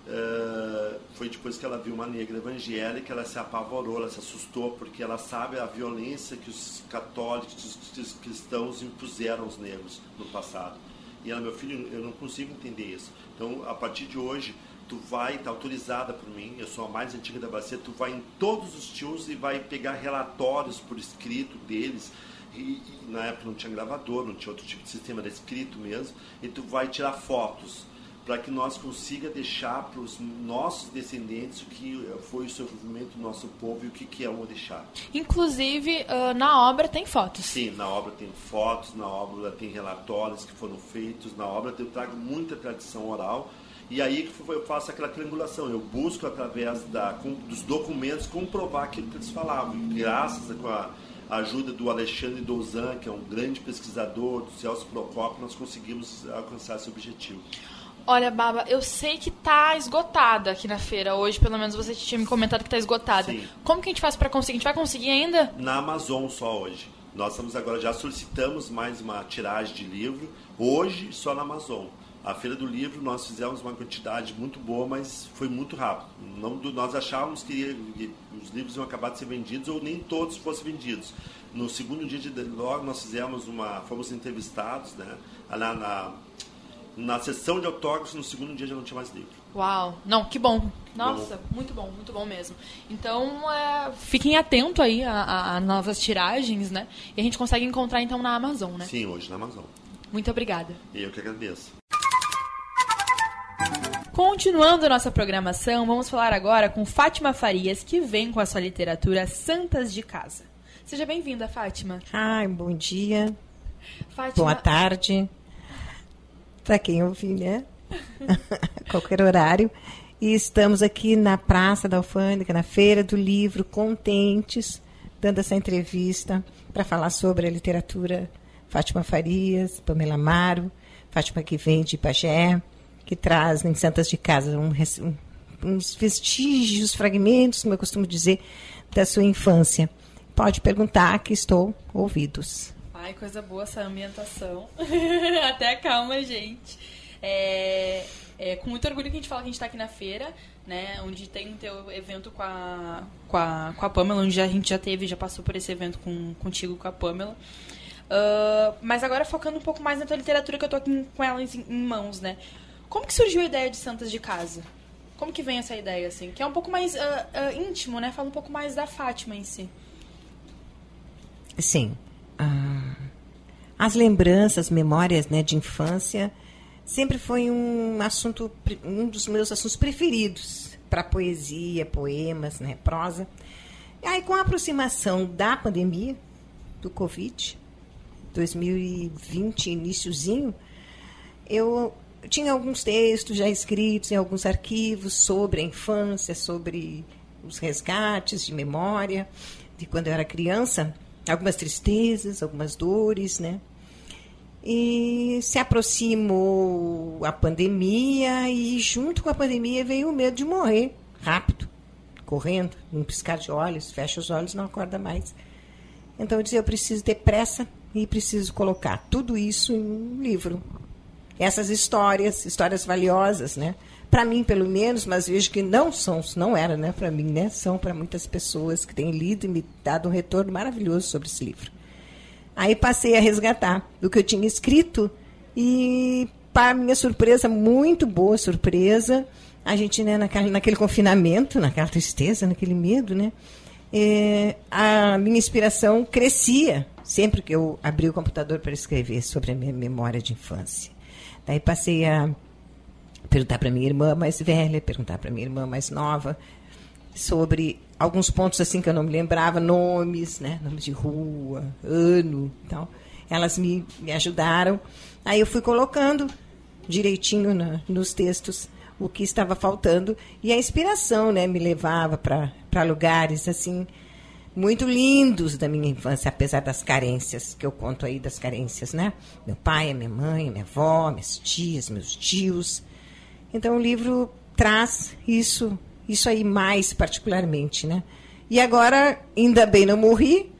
Uh, foi depois que ela viu uma negra evangélica, ela se apavorou, ela se assustou, porque ela sabe a violência que os católicos, os cristãos impuseram aos negros no passado. E ela, meu filho, eu não consigo entender isso. Então, a partir de hoje, tu vai tá autorizada por mim, eu sou a mais antiga da bacia, tu vai em todos os tios e vai pegar relatórios por escrito deles. E, e, na época não tinha gravador, não tinha outro tipo de sistema, era escrito mesmo, e tu vai tirar fotos para que nós consiga deixar para os nossos descendentes o que foi o sofrimento do nosso povo e o que, que é o deixar. Inclusive, uh, na obra tem fotos. Sim, na obra tem fotos, na obra tem relatórios que foram feitos, na obra eu trago muita tradição oral. E aí eu faço aquela triangulação, eu busco através da, dos documentos comprovar aquilo que eles falavam. E graças a, a ajuda do Alexandre Douzan, que é um grande pesquisador, do Celso Procopio, nós conseguimos alcançar esse objetivo. Olha, Baba, eu sei que tá esgotada aqui na feira hoje, pelo menos você tinha me comentado que tá esgotada. Sim. Como que a gente faz para conseguir? A gente vai conseguir ainda? Na Amazon só hoje. Nós estamos agora, já solicitamos mais uma tiragem de livro, hoje só na Amazon. A Feira do Livro nós fizemos uma quantidade muito boa, mas foi muito rápido. Não, nós achávamos que os livros iam acabar de ser vendidos ou nem todos fossem vendidos. No segundo dia de logo nós fizemos uma, fomos entrevistados, né, na, na na sessão de autógrafos, no segundo dia já não tinha mais livro. Uau! Não, que bom. Nossa, bom. muito bom, muito bom mesmo. Então, é, fiquem atentos aí a, a, novas tiragens, né? E a gente consegue encontrar então na Amazon, né? Sim, hoje na Amazon. Muito obrigada. Eu que agradeço. Continuando nossa programação, vamos falar agora com Fátima Farias, que vem com a sua literatura Santas de Casa. Seja bem-vinda, Fátima. Ai, bom dia. Fátima... Boa tarde para quem ouvir, né? [LAUGHS] Qualquer horário. E estamos aqui na Praça da Alfândega, na Feira do Livro, contentes, dando essa entrevista para falar sobre a literatura Fátima Farias, Pamela Amaro, Fátima que vem de Pagé, que traz em Santas de Casa um, um, uns vestígios, fragmentos, como eu costumo dizer, da sua infância. Pode perguntar que estou ouvidos. Ai, coisa boa essa ambientação. [LAUGHS] Até calma, gente. É, é, com muito orgulho que a gente fala que a gente está aqui na feira, né? Onde tem o teu evento com a, com a, com a Pamela, onde a gente já teve, já passou por esse evento com, contigo, com a Pamela. Uh, mas agora focando um pouco mais na tua literatura, que eu tô aqui com ela em, em, mãos, né? Como que surgiu a ideia de Santas de Casa? Como que vem essa ideia, assim? Que é um pouco mais uh, uh, íntimo, né? Fala um pouco mais da Fátima em si. Sim. Ah, as lembranças, memórias né, de infância sempre foi um assunto, um dos meus assuntos preferidos para poesia, poemas, né, prosa. E aí, com a aproximação da pandemia, do Covid, 2020, iníciozinho, eu tinha alguns textos já escritos em alguns arquivos sobre a infância, sobre os resgates de memória de quando eu era criança, algumas tristezas, algumas dores, né? E se aproximou a pandemia e junto com a pandemia veio o medo de morrer rápido, correndo, num piscar de olhos, fecha os olhos, não acorda mais. Então eu disse, eu preciso ter pressa e preciso colocar tudo isso em um livro. Essas histórias, histórias valiosas, né? Para mim, pelo menos, mas vejo que não são, não era, né, para mim, né? São para muitas pessoas que têm lido e me dado um retorno maravilhoso sobre esse livro. Aí passei a resgatar do que eu tinha escrito e, para minha surpresa, muito boa surpresa, a gente, né, naquele, naquele confinamento, naquela tristeza, naquele medo, né, é, a minha inspiração crescia sempre que eu abri o computador para escrever sobre a minha memória de infância. Daí passei a perguntar para minha irmã mais velha, perguntar para minha irmã mais nova sobre alguns pontos assim que eu não me lembrava, nomes, né, nomes de rua, ano, tal. Elas me, me ajudaram. Aí eu fui colocando direitinho na, nos textos o que estava faltando e a inspiração, né, me levava para lugares assim muito lindos da minha infância, apesar das carências que eu conto aí das carências, né? Meu pai, minha mãe, minha avó, minhas tias, meus tios. Então o livro traz isso isso aí mais particularmente, né? E agora, ainda bem não morri,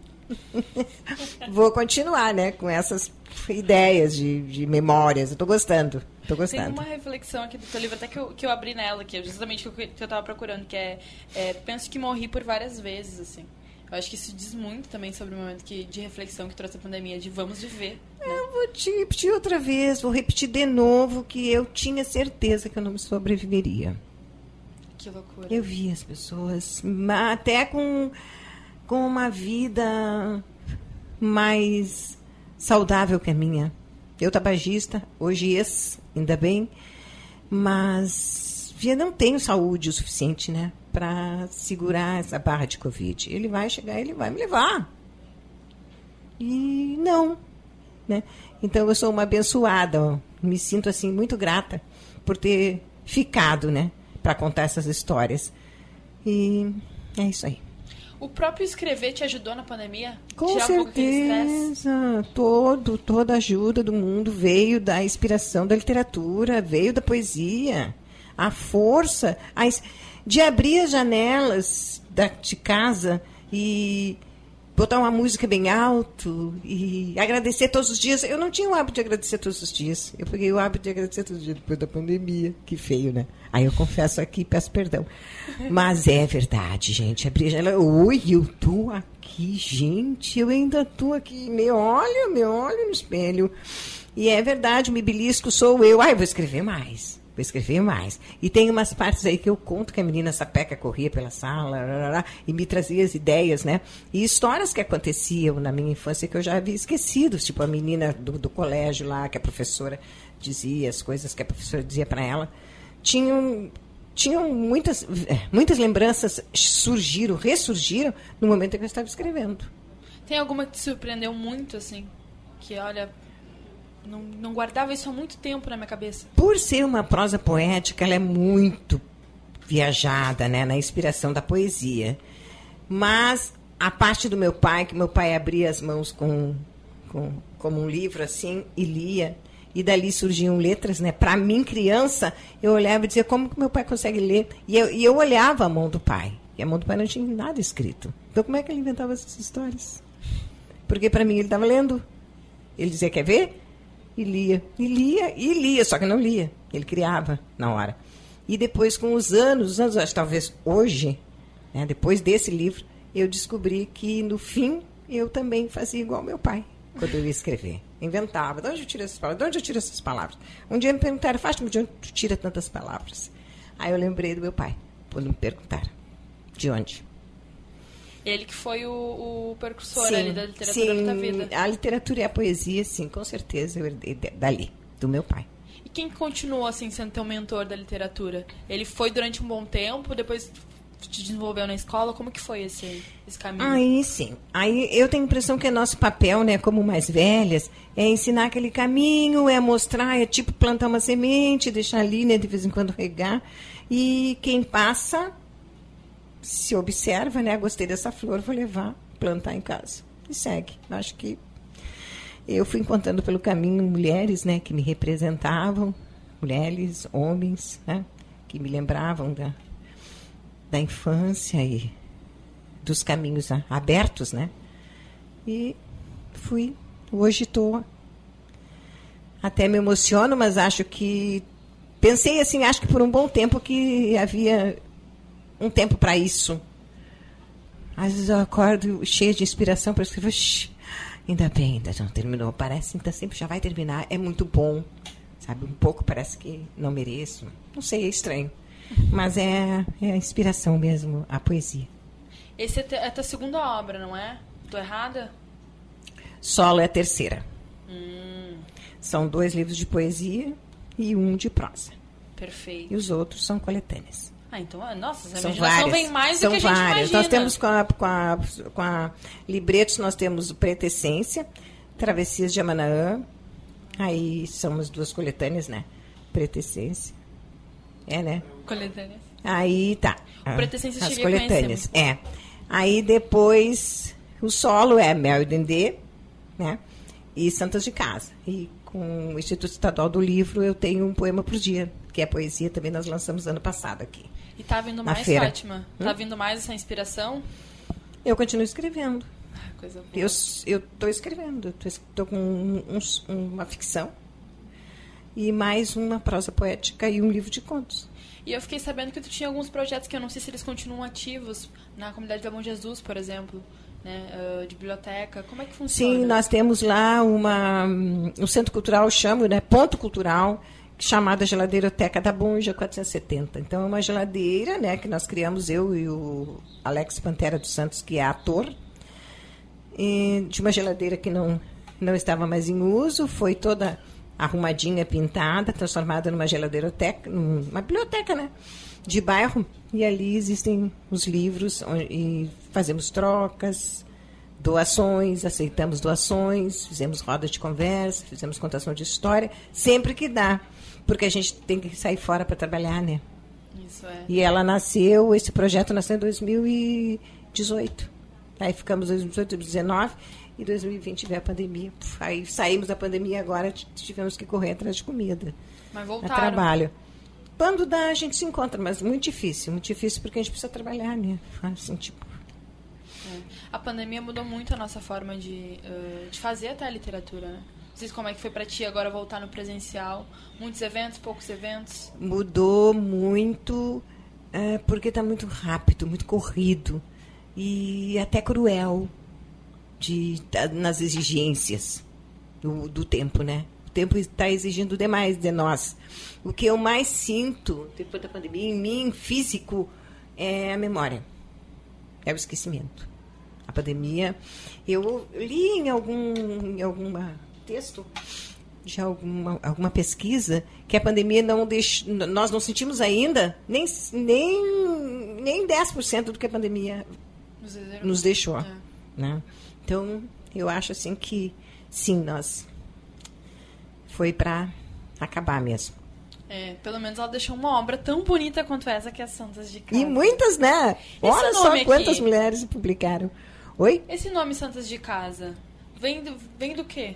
[LAUGHS] vou continuar, né, com essas ideias de, de memórias. Eu tô gostando, tô gostando. Tem uma reflexão aqui do teu livro, até que eu, que eu abri nela, que é justamente o que, que eu tava procurando, que é, é, penso que morri por várias vezes, assim. Eu acho que isso diz muito também sobre o momento que, de reflexão que trouxe a pandemia, de vamos viver. Né? Eu vou te repetir outra vez, vou repetir de novo que eu tinha certeza que eu não sobreviveria. Que loucura. Eu vi as pessoas, até com, com uma vida mais saudável que a minha. Eu tabagista, hoje ex, ainda bem, mas eu não tenho saúde o suficiente, né, para segurar essa barra de Covid. Ele vai chegar, ele vai me levar. E não, né? Então eu sou uma abençoada, ó. me sinto assim muito grata por ter ficado, né? para contar essas histórias. E é isso aí. O próprio escrever te ajudou na pandemia? Com certeza. Um Todo, toda a ajuda do mundo veio da inspiração da literatura, veio da poesia. A força a, de abrir as janelas da, de casa e botar uma música bem alto e agradecer todos os dias. Eu não tinha o hábito de agradecer todos os dias. Eu peguei o hábito de agradecer todos os dias depois da pandemia. Que feio, né? Aí eu confesso aqui, peço perdão. Mas é verdade, gente. Abri a janela. Oi, eu tô aqui, gente. Eu ainda tô aqui. Me olho, me olho no espelho. E é verdade, me belisco, sou eu. Ai, vou escrever mais. Vou escrever mais. E tem umas partes aí que eu conto que a menina sapeca corria pela sala e me trazia as ideias, né? E histórias que aconteciam na minha infância que eu já havia esquecido. Tipo a menina do, do colégio lá, que a professora dizia, as coisas que a professora dizia para ela. Tinham, tinham muitas, muitas lembranças surgiram, ressurgiram no momento em que eu estava escrevendo. Tem alguma que te surpreendeu muito, assim? Que, olha, não, não guardava isso há muito tempo na minha cabeça. Por ser uma prosa poética, ela é muito viajada, né, na inspiração da poesia. Mas a parte do meu pai, que meu pai abria as mãos com, com como um livro assim e lia, e dali surgiam letras, né? Para mim, criança, eu olhava e dizia como que meu pai consegue ler? E eu, e eu olhava a mão do pai. E a mão do pai não tinha nada escrito. Então, como é que ele inventava essas histórias? Porque para mim ele estava lendo. Ele dizia: Quer ver? E lia, e lia, e lia, só que não lia. Ele criava na hora. E depois, com os anos, os anos, acho, talvez hoje, né, depois desse livro, eu descobri que, no fim, eu também fazia igual meu pai, quando eu ia escrever. Inventava. De onde eu tiro essas palavras? De onde eu tiro essas palavras? Um dia me perguntaram, Fátima, de onde tu tira tantas palavras? Aí eu lembrei do meu pai, quando me perguntaram. De onde? Ele que foi o, o percursor sim, ali da literatura sim, da vida. A literatura e a poesia, sim, com certeza eu herdei dali, do meu pai. E quem continuou assim sendo teu mentor da literatura? Ele foi durante um bom tempo, depois te desenvolveu na escola? Como que foi esse, esse caminho? Aí sim. Aí eu tenho a impressão que é nosso papel, né, como mais velhas, é ensinar aquele caminho, é mostrar, é tipo plantar uma semente, deixar ali, né, de vez em quando regar. E quem passa se observa, né, gostei dessa flor, vou levar, plantar em casa. E segue. Acho que eu fui encontrando pelo caminho mulheres, né, que me representavam, mulheres, homens, né, que me lembravam da da infância e dos caminhos abertos, né? E fui. Hoje estou. Até me emociono, mas acho que. Pensei assim, acho que por um bom tempo que havia um tempo para isso. Às vezes eu acordo cheia de inspiração para escrever. Ainda bem, ainda não terminou. Parece que então, sempre já vai terminar. É muito bom. Sabe, um pouco parece que não mereço. Não sei, é estranho. Mas é, é a inspiração mesmo, a poesia. Esse é a tua segunda obra, não é? Tô errada? Solo é a terceira. Hum. São dois livros de poesia e um de prosa. Perfeito. E os outros são coletâneas. Ah, então, ah, nossa, são várias. vem mais são do que a várias. gente imagina. Nós temos com a, com a, com a Libretos, nós temos Pretessência, Travessias de Amanaã, aí são as duas coletâneas, né? Pretessência é, né? Coletâneas. Aí tá. O Pretecência As coletâneas. É. Aí depois o solo é Mel e Dendê, né? E Santas de Casa. E com o Instituto Estadual do Livro eu tenho um poema por dia, que é poesia, também nós lançamos ano passado aqui. E tá vindo mais, feira. Fátima? Tá hum? Tá vindo mais essa inspiração? Eu continuo escrevendo. Ah, coisa boa. Eu, eu tô escrevendo. Tô com um, um, uma ficção e mais uma prosa poética e um livro de contos. E eu fiquei sabendo que tu tinha alguns projetos que eu não sei se eles continuam ativos na comunidade da Bom Jesus, por exemplo, né, uh, de biblioteca. Como é que funciona? Sim, nós temos lá uma um centro cultural chamo, né, ponto cultural chamada Geladeiroteca da Bonja 470. Então é uma geladeira, né, que nós criamos eu e o Alex Pantera dos Santos, que é ator, de uma geladeira que não não estava mais em uso, foi toda arrumadinha, pintada, transformada numa geladeiroteca, numa biblioteca, né? De bairro. E ali existem os livros e fazemos trocas, doações, aceitamos doações, fizemos roda de conversa, fizemos contação de história, sempre que dá. Porque a gente tem que sair fora para trabalhar, né? Isso é. E ela nasceu, esse projeto nasceu em 2018. Aí ficamos em 2018, 2019 e 2020 veio a pandemia. Aí saímos da pandemia agora tivemos que correr atrás de comida. Mas voltaram. Trabalho. Quando dá, a gente se encontra, mas muito difícil. Muito difícil porque a gente precisa trabalhar, né? Assim, tipo... É. A pandemia mudou muito a nossa forma de, uh, de fazer até a literatura, né? Não sei como é que foi para ti agora voltar no presencial. Muitos eventos, poucos eventos? Mudou muito, é, porque está muito rápido, muito corrido. E até cruel de, nas exigências do, do tempo, né? O tempo está exigindo demais de nós. O que eu mais sinto depois da pandemia em mim, físico, é a memória, é o esquecimento. A pandemia, eu li em algum em alguma texto de alguma, alguma pesquisa que a pandemia não deixou, nós não sentimos ainda nem, nem, nem 10% do que a pandemia nos, nos deixou. É. Né? Então, eu acho assim que sim, nós foi para acabar mesmo. É, pelo menos ela deixou uma obra tão bonita quanto essa que é Santas de Casa. E muitas, né? Esse Olha só quantas aqui, mulheres publicaram. Oi? Esse nome Santas de Casa vem do, vem do quê?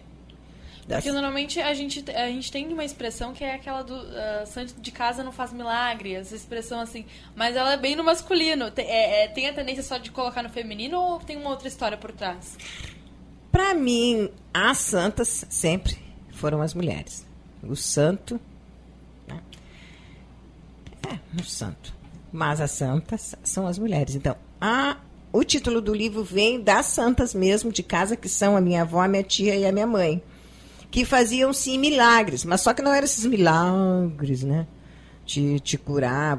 Porque normalmente a gente, a gente tem uma expressão que é aquela do uh, santo de casa não faz milagre, essa expressão assim. Mas ela é bem no masculino. Tem, é, é, tem a tendência só de colocar no feminino ou tem uma outra história por trás? Para mim, as santas sempre foram as mulheres. O santo. Né? É, o santo. Mas as santas são as mulheres. Então, a, o título do livro vem das santas mesmo de casa, que são a minha avó, a minha tia e a minha mãe que faziam sim milagres, mas só que não eram esses milagres, né? De te curar,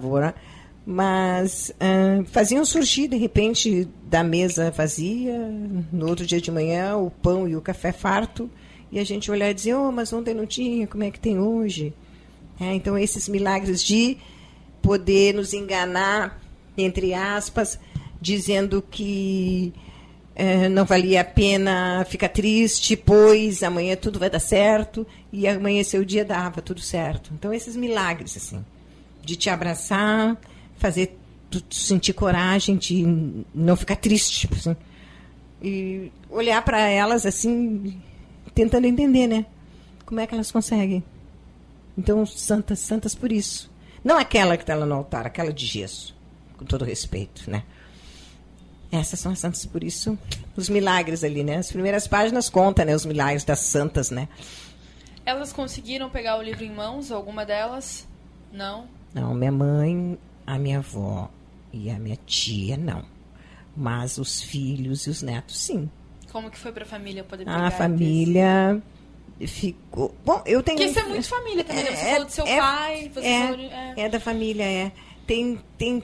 mas uh, faziam surgir de repente da mesa vazia, no outro dia de manhã, o pão e o café farto, e a gente olhar e dizer, oh, mas ontem não tinha, como é que tem hoje? É, então, esses milagres de poder nos enganar, entre aspas, dizendo que é, não valia a pena ficar triste, pois amanhã tudo vai dar certo, e amanhecer o dia dava tudo certo. Então, esses milagres, assim, de te abraçar, fazer tu, sentir coragem de não ficar triste, assim, e olhar para elas assim, tentando entender, né? Como é que elas conseguem. Então, santas, santas por isso. Não aquela que está lá no altar, aquela de gesso, com todo respeito, né? Essas são as santas, por isso, os milagres ali, né? As primeiras páginas contam, né, os milagres das santas, né? Elas conseguiram pegar o livro em mãos, alguma delas? Não? Não, minha mãe, a minha avó e a minha tia, não. Mas os filhos e os netos, sim. Como que foi para a família poder pegar? A família ficou. Bom, eu tenho. Porque isso é muito família também. Né? É, você falou do seu é, pai, você é, falou de, é. é da família, é. Tem, tem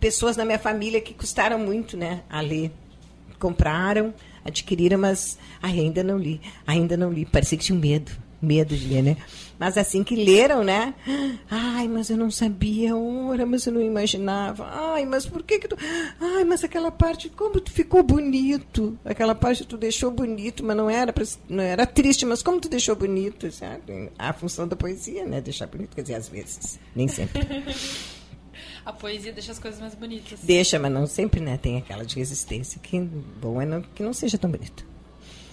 pessoas na minha família que custaram muito, né, a ler. Compraram, adquiriram, mas ai, ainda não li, ainda não li. Parecia que tinha medo, medo de ler, né? Mas assim que leram, né? Ai, mas eu não sabia, ora, mas eu não imaginava. Ai, mas por que que tu... Ai, mas aquela parte, como tu ficou bonito. Aquela parte tu deixou bonito, mas não era, pra... não era triste, mas como tu deixou bonito, sabe? A função da poesia, né? Deixar bonito, quer dizer, às vezes, nem sempre. [LAUGHS] A poesia deixa as coisas mais bonitas. Deixa, mas não sempre, né? Tem aquela de resistência que bom é não, que não seja tão bonito.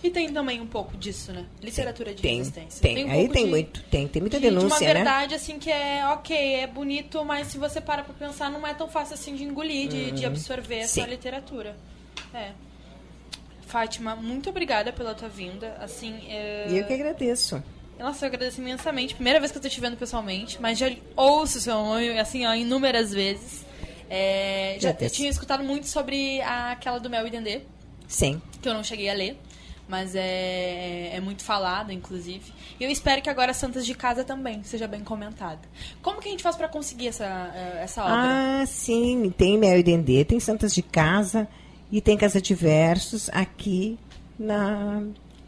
E tem também um pouco disso, né? Literatura de tem, resistência. Tem, tem um aí tem de, muito, tem, tem muita de, denúncia, de uma verdade, né? assim, que é ok, é bonito, mas se você para pra pensar, não é tão fácil assim de engolir, de, de uhum. absorver essa Sim. literatura. É. Fátima, muito obrigada pela tua vinda. Assim, é... E eu que agradeço. Nossa, eu agradeço imensamente. Primeira vez que eu tô te vendo pessoalmente, mas já ouço seu nome, assim, ó, inúmeras vezes. É, já eu tinha escutado muito sobre a, aquela do Mel e Dendê. Sim. Que eu não cheguei a ler mas é, é muito falado, inclusive. E eu espero que agora Santas de Casa também seja bem comentada. Como que a gente faz para conseguir essa, eh, essa obra? Ah, sim, tem Mel e Dendê, tem Santas de Casa e tem Casa de Versos aqui na,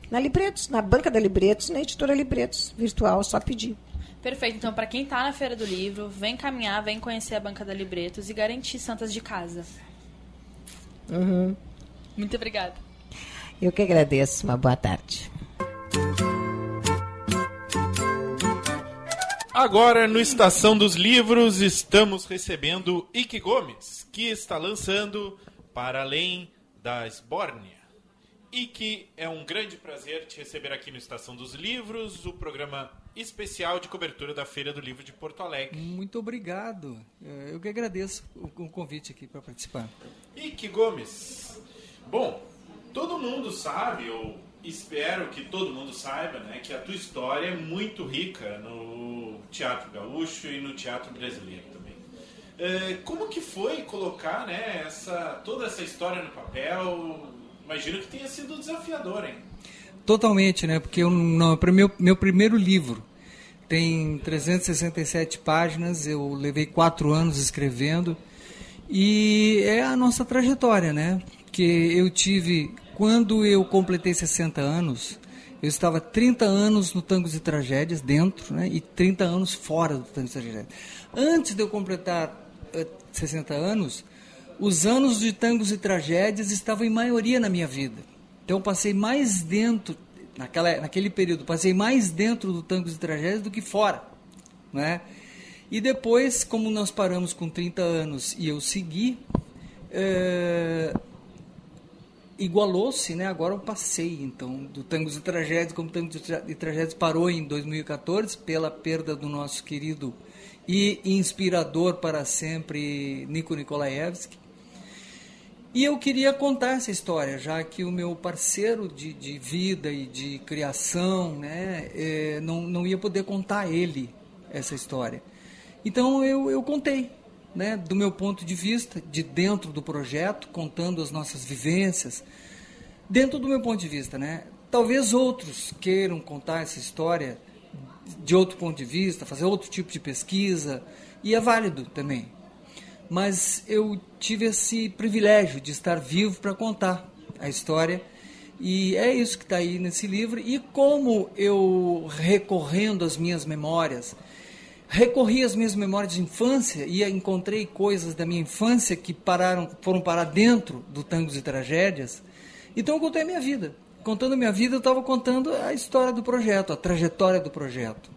na Libretos, na banca da Libretos, na editora Libretos virtual, só pedir. Perfeito. Então, para quem está na Feira do Livro, vem caminhar, vem conhecer a banca da Libretos e garantir Santas de Casa. Uhum. Muito obrigada. Eu que agradeço. Uma boa tarde. Agora, no Estação dos Livros, estamos recebendo Ike Gomes, que está lançando Para Além da Esbórnia. Ike, é um grande prazer te receber aqui no Estação dos Livros, o programa especial de cobertura da Feira do Livro de Porto Alegre. Muito obrigado. Eu que agradeço o convite aqui para participar. Ike Gomes, bom, todo mundo sabe, ou espero que todo mundo saiba, né, que a tua história é muito rica no teatro gaúcho e no teatro brasileiro também. É, como que foi colocar né, essa, toda essa história no papel? Imagino que tenha sido desafiador, hein? Totalmente, né? Porque eu, não, meu, meu primeiro livro tem 367 páginas, eu levei quatro anos escrevendo e é a nossa trajetória, né? Que eu tive quando eu completei 60 anos, eu estava 30 anos no Tangos e Tragédias, dentro, né, e 30 anos fora do Tangos e Tragédias. Antes de eu completar uh, eh, 60 anos, os anos de Tangos e Tragédias estavam em maioria na minha vida. Então passei mais dentro, naquela, naquele período, passei mais dentro do Tangos e Tragédias do que fora. Né? E depois, como nós paramos com 30 anos e eu segui, uh, igualou-se, né? Agora eu passei, então, do Tangos e Tragédias, como Tangos e Tragédias parou em 2014 pela perda do nosso querido e inspirador para sempre Nico Nikolaevski. E eu queria contar essa história, já que o meu parceiro de, de vida e de criação né, é, não, não ia poder contar ele essa história. Então eu, eu contei né, do meu ponto de vista, de dentro do projeto, contando as nossas vivências, dentro do meu ponto de vista, né? Talvez outros queiram contar essa história de outro ponto de vista, fazer outro tipo de pesquisa, e é válido também. Mas eu tive esse privilégio de estar vivo para contar a história, e é isso que está aí nesse livro. E como eu, recorrendo às minhas memórias, recorri às minhas memórias de infância e encontrei coisas da minha infância que pararam, foram parar dentro do Tangos e Tragédias. Então eu contei a minha vida. Contando a minha vida, eu estava contando a história do projeto, a trajetória do projeto.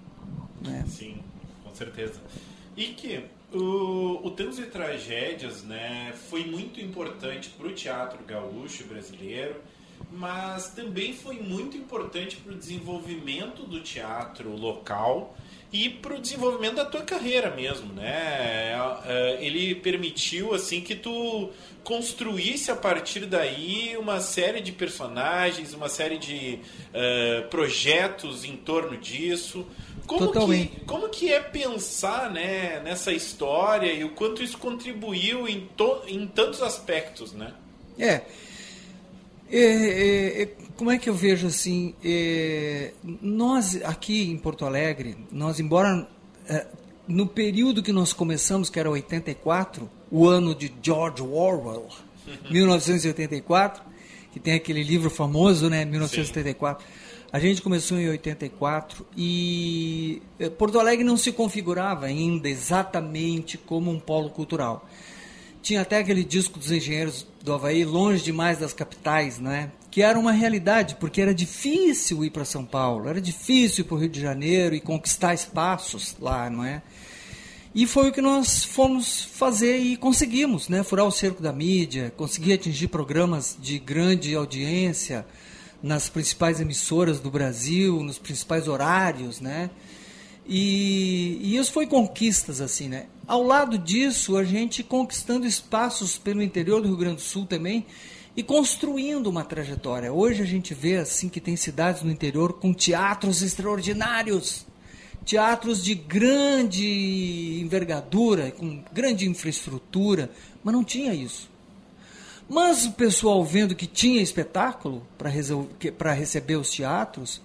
Né? Sim, com certeza. E que o, o Tangos e Tragédias né, foi muito importante para o teatro gaúcho brasileiro, mas também foi muito importante para o desenvolvimento do teatro local e para o desenvolvimento da tua carreira mesmo, né? É, é, ele permitiu assim que tu construísse a partir daí uma série de personagens, uma série de uh, projetos em torno disso. Como Totalmente. que, como que é pensar né, nessa história e o quanto isso contribuiu em, em tantos aspectos, né? É. É, é, é, como é que eu vejo assim? É, nós aqui em Porto Alegre, nós embora é, no período que nós começamos, que era 84, o ano de George Orwell, [LAUGHS] 1984, que tem aquele livro famoso, né, 1984. Sim. A gente começou em 84 e é, Porto Alegre não se configurava ainda exatamente como um polo cultural. Tinha até aquele disco dos engenheiros do Havaí, longe demais das capitais, né? que era uma realidade, porque era difícil ir para São Paulo, era difícil ir para o Rio de Janeiro e conquistar espaços lá, não é? E foi o que nós fomos fazer e conseguimos, né? Furar o cerco da mídia, conseguir atingir programas de grande audiência nas principais emissoras do Brasil, nos principais horários, né? E, e isso foi conquistas, assim, né? Ao lado disso, a gente conquistando espaços pelo interior do Rio Grande do Sul também e construindo uma trajetória. Hoje a gente vê assim que tem cidades no interior com teatros extraordinários, teatros de grande envergadura, com grande infraestrutura, mas não tinha isso. Mas o pessoal vendo que tinha espetáculo para receber os teatros,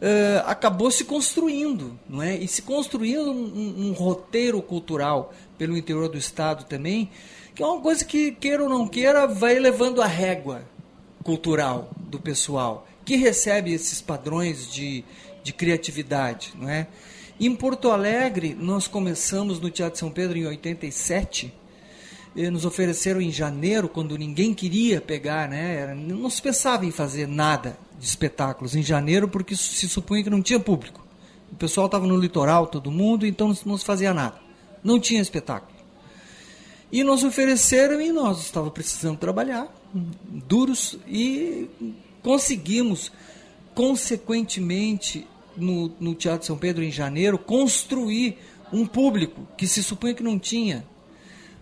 uh, acabou se construindo, não é? E se construindo um, um, roteiro cultural pelo interior do estado também, que é uma coisa que, queira ou não queira, vai levando a régua cultural do pessoal, que recebe esses padrões de, de criatividade, não é? Em Porto Alegre, nós começamos no Teatro São Pedro em 87, nos ofereceram em janeiro, quando ninguém queria pegar, né? não se pensava em fazer nada de espetáculos em janeiro, porque se supunha que não tinha público. O pessoal estava no litoral, todo mundo, então não se fazia nada. Não tinha espetáculo. E nos ofereceram e nós estávamos precisando trabalhar, duros, e conseguimos, consequentemente, no, no Teatro São Pedro, em janeiro, construir um público que se supunha que não tinha.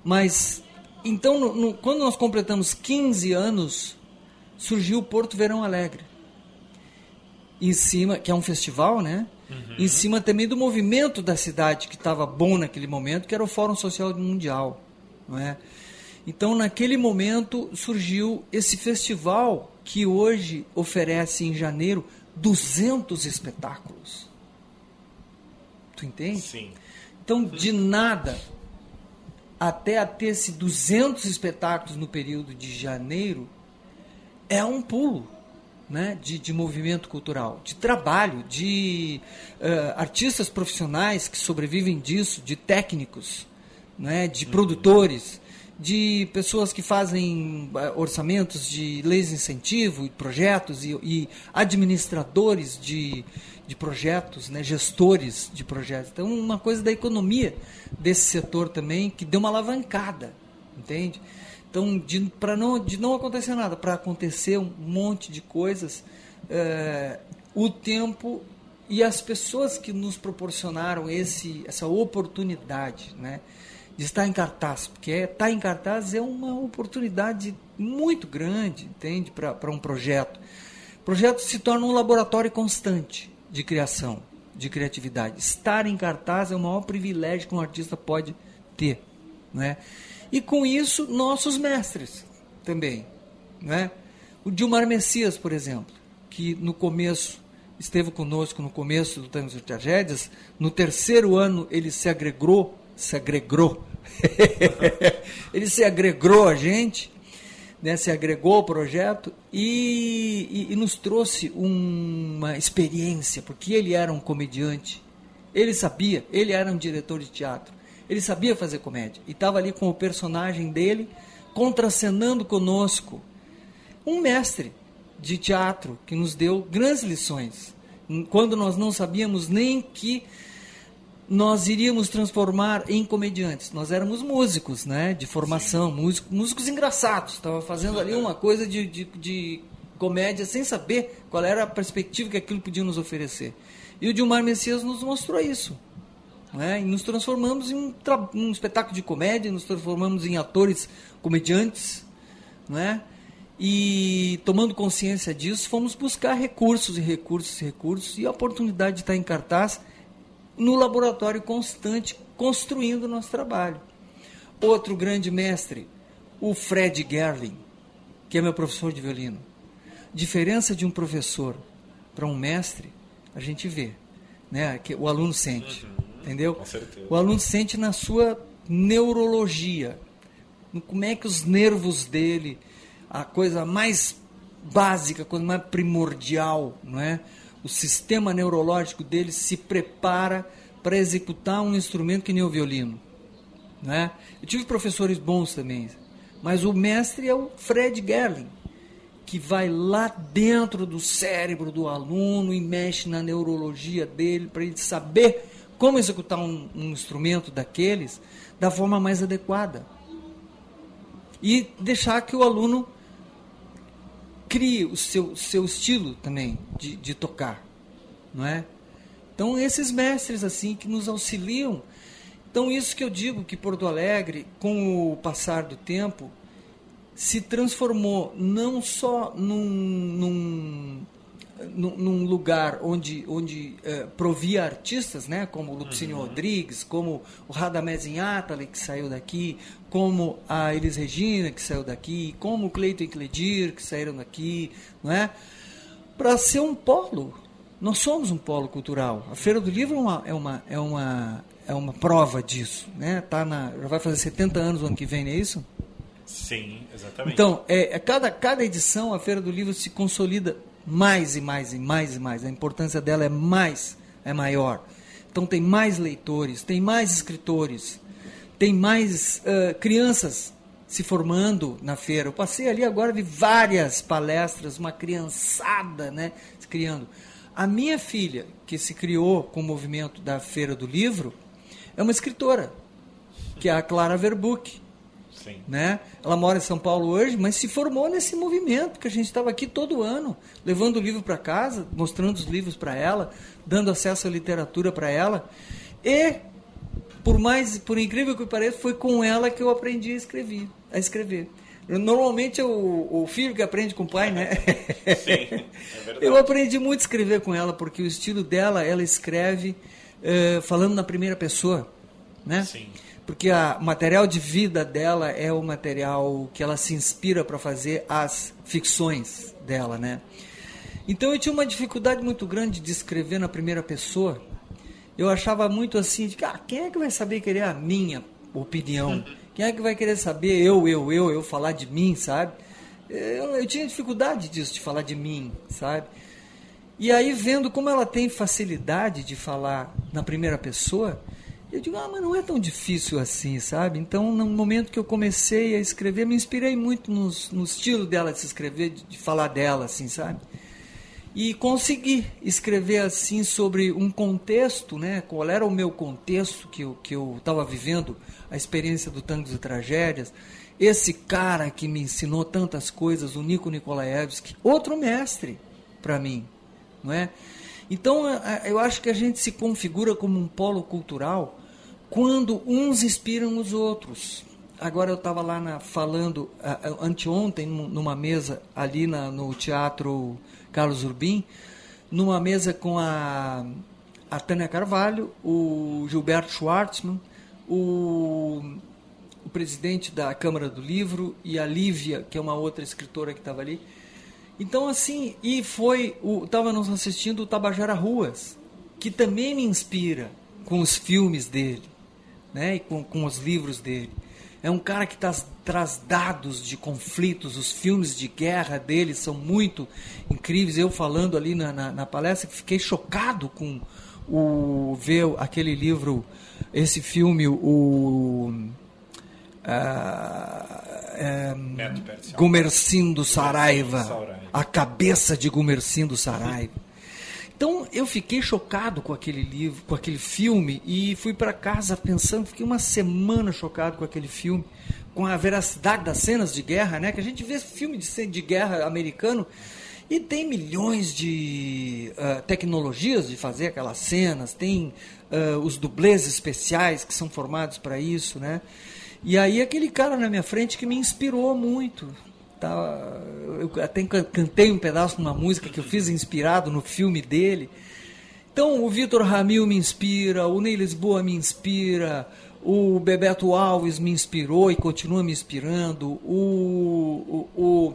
Mas, então, no, no, quando nós completamos 15 anos, surgiu o Porto Verão Alegre em cima, que é um festival, né? Uhum. Em cima também do movimento da cidade que estava bom naquele momento, que era o Fórum Social Mundial, não é? Então, naquele momento surgiu esse festival que hoje oferece em janeiro 200 espetáculos. Tu entende? Sim. Então, de nada até a ter esses 200 espetáculos no período de janeiro é um pulo né, de, de movimento cultural, de trabalho, de uh, artistas profissionais que sobrevivem disso, de técnicos, né, de uhum. produtores, de pessoas que fazem uh, orçamentos de leis de incentivo, projetos e, e administradores de, de projetos, né, gestores de projetos. Então, uma coisa da economia desse setor também que deu uma alavancada, entende? Então, para não, de não acontecer nada, para acontecer um monte de coisas, é, o tempo e as pessoas que nos proporcionaram esse, essa oportunidade né, de estar em cartaz, porque é, estar em cartaz é uma oportunidade muito grande, entende, para um projeto. O projeto se torna um laboratório constante de criação, de criatividade. Estar em cartaz é o maior privilégio que um artista pode ter. Né? E com isso, nossos mestres também. Né? O Dilmar Messias, por exemplo, que no começo esteve conosco no começo do Tangos e Tragédias, no terceiro ano ele se agregou, se agregou, [LAUGHS] ele se agregou a gente, né, se agregou ao projeto e, e, e nos trouxe uma experiência, porque ele era um comediante Ele sabia, ele era um diretor de teatro. Ele sabia fazer comédia. E estava ali com o personagem dele, contracenando conosco. Um mestre de teatro que nos deu grandes lições. Quando nós não sabíamos nem que nós iríamos transformar em comediantes. Nós éramos músicos, né? De formação, músicos, músicos engraçados. Estava fazendo ali uma coisa de, de, de, comédia sem saber qual era a perspectiva que aquilo podia nos oferecer. E o Dilmar Messias nos mostrou isso. Né? E nos transformamos em um, um espetáculo de comédia, nos transformamos em atores comediantes, né? E tomando consciência disso, fomos buscar recursos e recursos e recursos e a oportunidade de estar em cartaz no laboratório constante, construindo o nosso trabalho. Outro grande mestre, o Fred Gerling, que é meu professor de violino. Diferença de um professor para um mestre, a gente vê, né? Que o aluno sente, entendeu? O aluno sente na sua neurologia, como é que os nervos dele, a coisa mais básica, a coisa mais primordial, não é? o sistema neurológico dele se prepara para executar um instrumento que nem o violino. Né? Eu tive professores bons também, mas o mestre é o Fred Gerling, que vai lá dentro do cérebro do aluno e mexe na neurologia dele para ele saber como executar um, um instrumento daqueles da forma mais adequada. E deixar que o aluno crie o seu, seu estilo também de, de tocar, não é? Então esses mestres assim que nos auxiliam, então isso que eu digo que Porto Alegre, com o passar do tempo, se transformou não só num, num num lugar onde, onde é, provia artistas, né, como o Lupicínio uhum. Rodrigues, como o Radamés Inátali, que saiu daqui, como a Elis Regina, que saiu daqui, como o Cleiton e Cledir, que saíram daqui, não é? para ser um polo. Nós somos um polo cultural. A Feira do Livro é uma, é uma, é uma, é uma prova disso. Né? Tá na, já vai fazer 70 anos o ano que vem, não é isso? Sim, exatamente. Então, é, é cada, cada edição a Feira do Livro se consolida mais e mais e mais e mais. A importância dela é mais, é maior. Então tem mais leitores, tem mais escritores, tem mais uh, crianças se formando na feira. Eu passei ali agora, vi várias palestras, uma criançada né, se criando. A minha filha, que se criou com o movimento da Feira do Livro, é uma escritora, que é a Clara Verbuck. Sim. Né? Ela mora em São Paulo hoje, mas se formou nesse movimento que a gente estava aqui todo ano, levando o livro para casa, mostrando os livros para ela, dando acesso à literatura para ela. E por mais, por incrível que pareça, foi com ela que eu aprendi a escrever, a escrever. Normalmente é o, o filho que aprende com o pai, né? [LAUGHS] Sim, é verdade. Eu aprendi muito a escrever com ela, porque o estilo dela, ela escreve uh, falando na primeira pessoa, né? Sim porque o material de vida dela é o material que ela se inspira para fazer as ficções dela, né? Então eu tinha uma dificuldade muito grande de escrever na primeira pessoa. Eu achava muito assim, de, ah, quem é que vai saber querer a minha opinião? Quem é que vai querer saber eu, eu, eu, eu falar de mim, sabe? Eu, eu tinha dificuldade disso, de falar de mim, sabe? E aí vendo como ela tem facilidade de falar na primeira pessoa, eu digo, ah, mas não é tão difícil assim, sabe? Então, no momento que eu comecei a escrever, me inspirei muito no, estilo dela de se escrever, de, de falar dela, assim, sabe? E consegui escrever assim sobre um contexto, né? Qual era o meu contexto que eu que eu estava vivendo, a experiência do Tangos e Tragédias. Esse cara que me ensinou tantas coisas, o Nico Nikolaevski, outro mestre para mim, não é? Então, eu acho que a gente se configura como um polo cultural quando uns inspiram os outros. Agora eu estava lá na, falando anteontem numa mesa ali na, no Teatro Carlos Urbim, numa mesa com a, a Tânia Carvalho, o Gilberto Schwartzman, o, o presidente da Câmara do Livro e a Lívia, que é uma outra escritora que estava ali. Então, assim, e foi, estava nos assistindo o Tabajara Ruas, que também me inspira com os filmes dele né, e com, com os livros dele. É um cara que tá, traz dados de conflitos, os filmes de guerra dele são muito incríveis. Eu falando ali na, na, na palestra, fiquei chocado com, o ver aquele livro, esse filme, o uh, é, Gumercindo Saraiva, a cabeça de Gumercindo Saraiva. Então eu fiquei chocado com aquele livro, com aquele filme e fui para casa pensando, fiquei uma semana chocado com aquele filme, com a veracidade das cenas de guerra, né? Que a gente vê filme de, de guerra americano e tem milhões de uh, tecnologias de fazer aquelas cenas, tem uh, os dublês especiais que são formados para isso, né? E aí aquele cara na minha frente que me inspirou muito. Tá, eu até cantei um pedaço de uma música que eu fiz inspirado no filme dele. Então o Vitor Ramil me inspira, o Ney Lisboa me inspira, o Bebeto Alves me inspirou e continua me inspirando, o, o, o,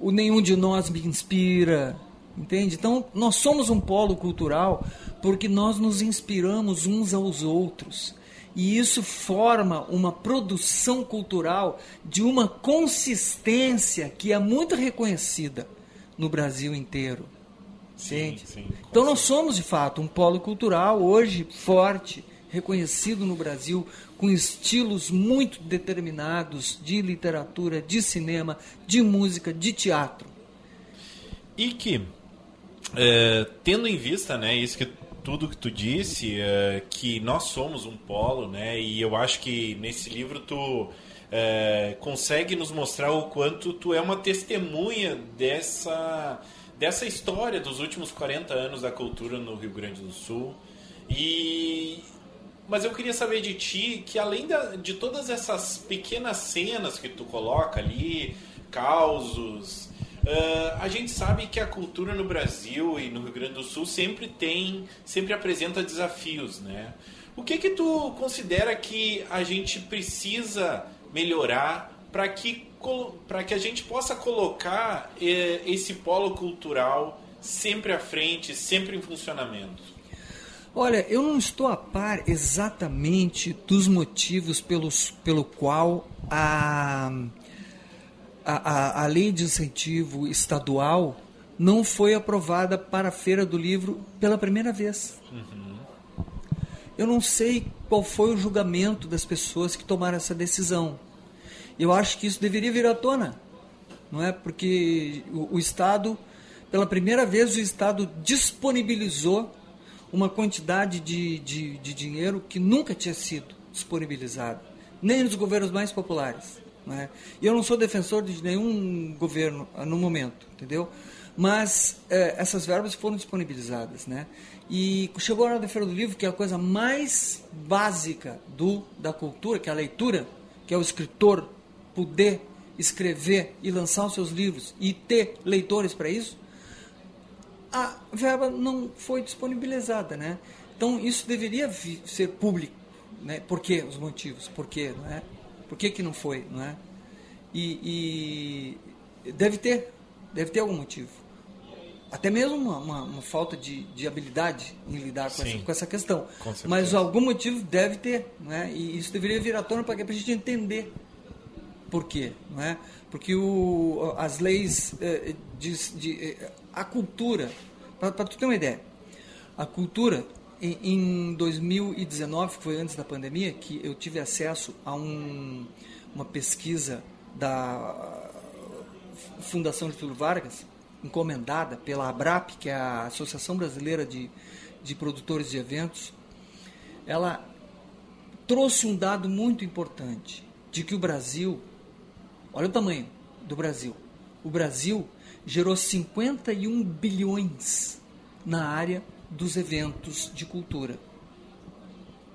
o Nenhum de Nós me inspira, entende? Então nós somos um polo cultural porque nós nos inspiramos uns aos outros. E isso forma uma produção cultural de uma consistência que é muito reconhecida no Brasil inteiro. Sim, sim, então nós somos de fato um polo cultural hoje forte, reconhecido no Brasil, com estilos muito determinados de literatura, de cinema, de música, de teatro. E que, é, tendo em vista né, isso que tudo que tu disse, uh, que nós somos um polo, né? E eu acho que nesse livro tu uh, consegue nos mostrar o quanto tu é uma testemunha dessa, dessa história dos últimos 40 anos da cultura no Rio Grande do Sul. E mas eu queria saber de ti que além da, de todas essas pequenas cenas que tu coloca ali, causos, Uh, a gente sabe que a cultura no Brasil e no Rio Grande do Sul sempre tem, sempre apresenta desafios, né? O que que tu considera que a gente precisa melhorar para que para que a gente possa colocar eh, esse polo cultural sempre à frente, sempre em funcionamento? Olha, eu não estou a par exatamente dos motivos pelos, pelo qual a a, a, a lei de incentivo estadual não foi aprovada para a Feira do Livro pela primeira vez. Uhum. Eu não sei qual foi o julgamento das pessoas que tomaram essa decisão. Eu acho que isso deveria vir à tona, não é? Porque o, o Estado, pela primeira vez, o Estado disponibilizou uma quantidade de, de, de dinheiro que nunca tinha sido disponibilizado, nem nos governos mais populares. Né? E eu não sou defensor de nenhum governo ah, no momento, entendeu? Mas eh, essas verbas foram disponibilizadas, né? E chegou a hora da Feira do Livro, que é a coisa mais básica do da cultura, que é a leitura, que é o escritor poder escrever e lançar os seus livros e ter leitores para isso, a verba não foi disponibilizada, né? Então isso deveria ser público, né? Por quê? Os motivos, por quê, não é? Por que, que não foi, não é? E, e deve ter, deve ter algum motivo. Até mesmo uma, uma, uma falta de, de habilidade em lidar com, essa, com essa, questão. Com Mas algum motivo deve ter, não é? E isso deveria vir à tona para a gente entender por quê, não é? Porque o, as leis eh, de, de, eh, a cultura, para tu ter uma ideia, a cultura em, 2019, que foi antes da pandemia, que eu tive acesso a um, uma pesquisa da Fundação Getúlio Vargas, encomendada pela ABRAP, que é a Associação Brasileira de, de Produtores de Eventos, ela trouxe um dado muito importante de que o Brasil, olha o tamanho do Brasil, o Brasil gerou 51 bilhões na área dos eventos de cultura.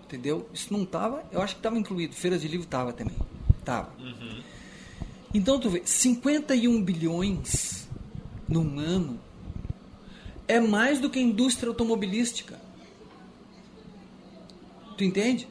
Entendeu? Isso não estava, eu acho que estava incluído, feiras de livro estava também. Tava. Uhum. Então tu vê, 51 bilhões num ano é mais do que a indústria automobilística. Tu entende?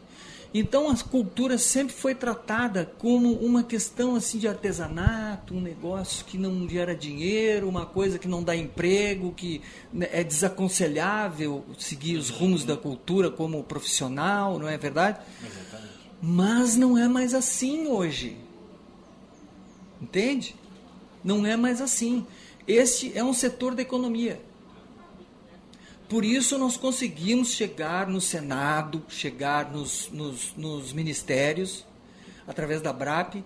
Então a cultura sempre foi tratada como uma questão assim de artesanato, um negócio que não gera dinheiro, uma coisa que não dá emprego, que né, é desaconselhável seguir os rumos da cultura como profissional, não é verdade? Exatamente. Mas não é mais assim hoje. Entende? Não é mais assim. Este é um setor da economia. Por isso nós conseguimos chegar no Senado, chegar nos, nos, nos ministérios, através da BRAP,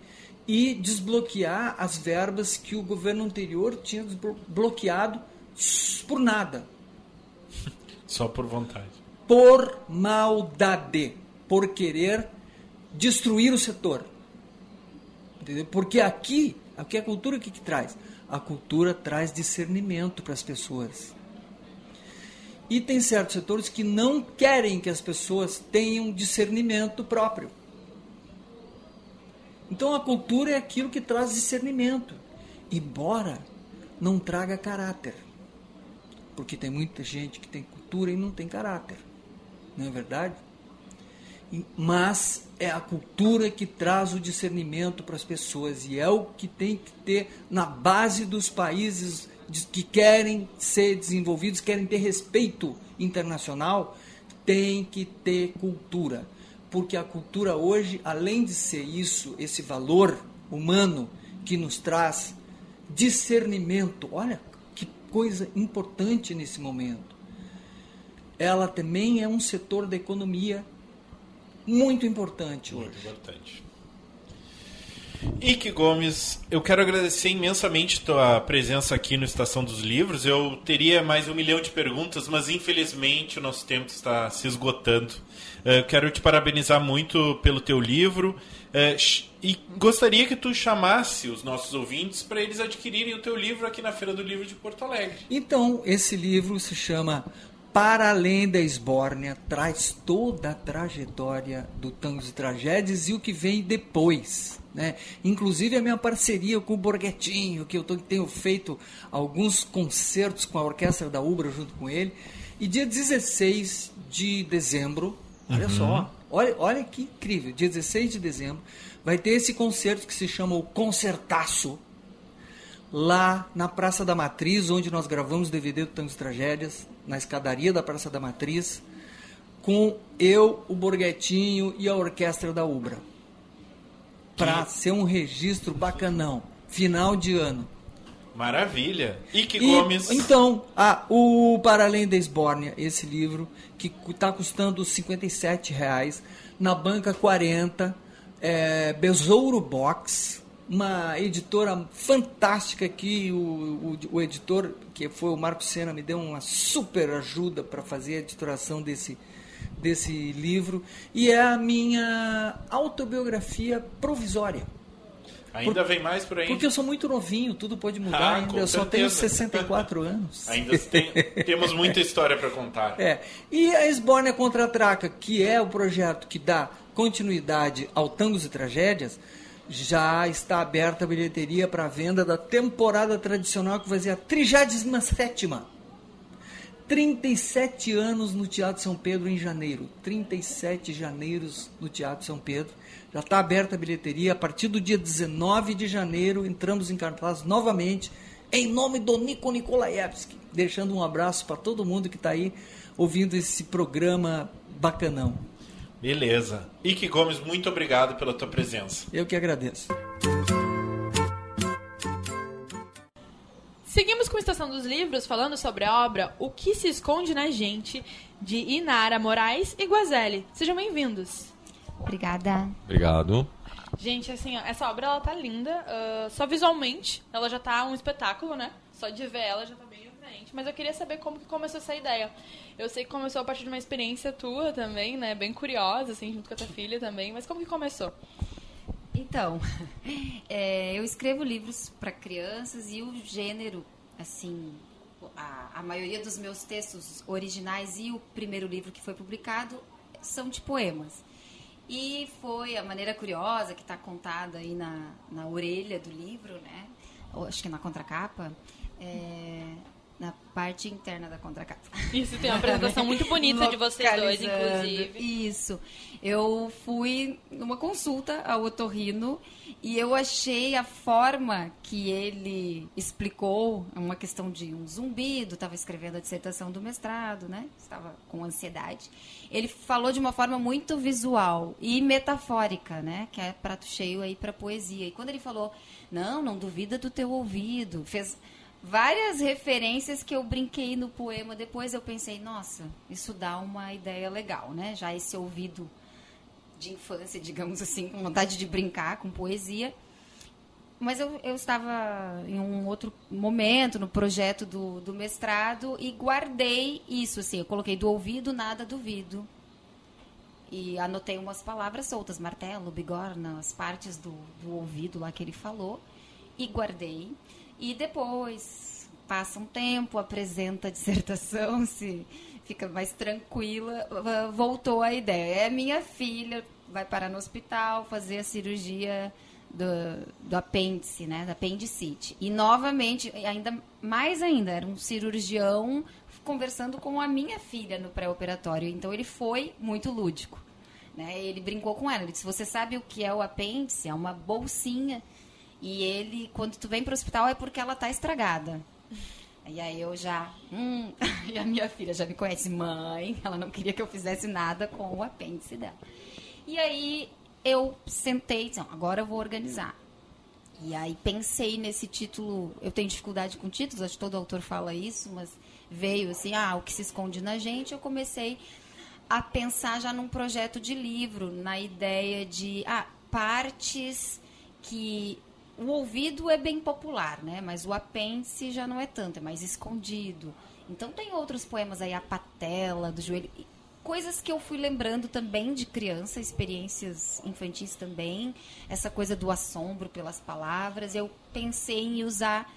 e desbloquear as verbas que o governo anterior tinha bloqueado por nada. [LAUGHS] Só por vontade. Por maldade, por querer destruir o setor. Entendeu? Porque aqui, aqui a cultura o que, que traz? A cultura traz discernimento para as pessoas. E tem certos setores que não querem que as pessoas tenham discernimento próprio. Então a cultura é aquilo que traz discernimento, embora não traga caráter. Porque tem muita gente que tem cultura e não tem caráter. Não é verdade? Mas é a cultura que traz o discernimento para as pessoas e é o que tem que ter na base dos países que querem ser desenvolvidos, querem ter respeito internacional, tem que ter cultura porque a cultura hoje, além de ser isso, esse valor humano que nos traz discernimento, olha que coisa importante nesse momento. Ela também é um setor da economia muito importante hoje. Muito importante. Ike Gomes, eu quero agradecer imensamente tua presença aqui no Estação dos Livros. Eu teria mais um milhão de perguntas, mas infelizmente o nosso tempo está se esgotando. Uh, quero te parabenizar muito pelo teu livro uh, e gostaria que tu chamasse os nossos ouvintes para eles adquirirem o teu livro aqui na Feira do Livro de Porto Alegre. Então, esse livro se chama para além da esbórnia, traz toda a trajetória do Tangos e Tragédias e o que vem depois. Né? Inclusive a minha parceria com o Borghetinho, que eu tô, tenho feito alguns concertos com a orquestra da Ubra junto com ele. E dia 16 de dezembro, olha uhum. só, olha, olha que incrível, dia 16 de dezembro, vai ter esse concerto que se chama o Concertaço, lá na Praça da Matriz, onde nós gravamos o DVD do Tangos e Tragédias na escadaria da Praça da Matriz, com eu, o Borghetinho e a orquestra da Ubra. Para ser um registro bacanão, final de ano. Maravilha. E que Gomes. Então, ah, o Para Além da Esbórnia, esse livro, que está custando 57 reais, na banca 40, é, Besouro Box, uma editora fantástica aqui, o, o, o, editor, que foi o Marco Sena, me deu uma super ajuda para fazer a editoração desse, desse livro, e é a minha autobiografia provisória. Ainda por, vem mais por aí? Porque eu sou muito novinho, tudo pode mudar ah, ainda. Eu certeza. só tenho 64 [LAUGHS] anos. Ainda tem, temos muita história para contar. É. E a Esbórnia Contra-Traca, que é o projeto que dá continuidade ao Tangos e Tragédias, já está aberta a bilheteria para venda da temporada tradicional que vai ser a 37 37 anos no Teatro São Pedro em janeiro. 37 janeiros no Teatro São Pedro. Já está aberta a bilheteria. A partir do dia 19 de janeiro, entramos em cartaz novamente, em nome do Nico Nikolaevski. Deixando um abraço para todo mundo que está aí ouvindo esse programa bacanão. Beleza. Ike Gomes, muito obrigado pela tua presença. Eu que agradeço. Seguimos com a Estação dos Livros, falando sobre a obra O que se esconde na gente, de Inara Moraes e Guazelli. Sejam bem-vindos. Obrigada. Obrigado. Gente, assim, ó, essa obra ela tá linda, uh, só visualmente, ela já tá um espetáculo, né? Só de ver ela já tá bem atraente. Mas eu queria saber como que começou essa ideia. Eu sei que começou a partir de uma experiência tua também, né? Bem curiosa, assim, junto com a tua filha também. Mas como que começou? Então, [LAUGHS] é, eu escrevo livros para crianças e o gênero, assim, a, a maioria dos meus textos originais e o primeiro livro que foi publicado são de poemas. E foi a maneira curiosa que está contada aí na, na orelha do livro, né? Acho que na contracapa. É, na parte interna da contracapa. Isso, tem uma [LAUGHS] apresentação muito bonita de vocês dois, inclusive. Isso. Eu fui numa consulta ao otorrino e eu achei a forma que ele explicou, é uma questão de um zumbido, estava escrevendo a dissertação do mestrado, né? Estava com ansiedade. Ele falou de uma forma muito visual e metafórica, né? Que é prato cheio aí para poesia. E quando ele falou, não, não duvida do teu ouvido, fez várias referências que eu brinquei no poema. Depois eu pensei, nossa, isso dá uma ideia legal, né? Já esse ouvido de infância, [LAUGHS] digamos assim, com vontade de brincar com poesia. Mas eu, eu estava em um outro momento, no projeto do, do mestrado, e guardei isso, assim, eu coloquei do ouvido, nada duvido. E anotei umas palavras soltas, martelo, bigorna, as partes do, do ouvido lá que ele falou, e guardei. E depois, passa um tempo, apresenta a dissertação, [LAUGHS] se fica mais tranquila, voltou a ideia. É minha filha, vai parar no hospital, fazer a cirurgia do, do apêndice, né, da apendicite. E novamente, ainda mais ainda, era um cirurgião conversando com a minha filha no pré-operatório. Então ele foi muito lúdico. Né? Ele brincou com ela. Ele disse: Você sabe o que é o apêndice? É uma bolsinha. E ele, quando tu vem para o hospital, é porque ela está estragada. E aí eu já. Hum, [LAUGHS] e a minha filha já me conhece, mãe. Ela não queria que eu fizesse nada com o apêndice dela. E aí eu sentei disse, agora eu vou organizar. E aí pensei nesse título, eu tenho dificuldade com títulos, acho que todo autor fala isso, mas veio assim, ah, o que se esconde na gente, eu comecei a pensar já num projeto de livro, na ideia de ah, partes que o ouvido é bem popular, né? Mas o apêndice já não é tanto, é mais escondido. Então tem outros poemas aí, a patela do joelho coisas que eu fui lembrando também de criança, experiências infantis também, essa coisa do assombro pelas palavras. Eu pensei em usar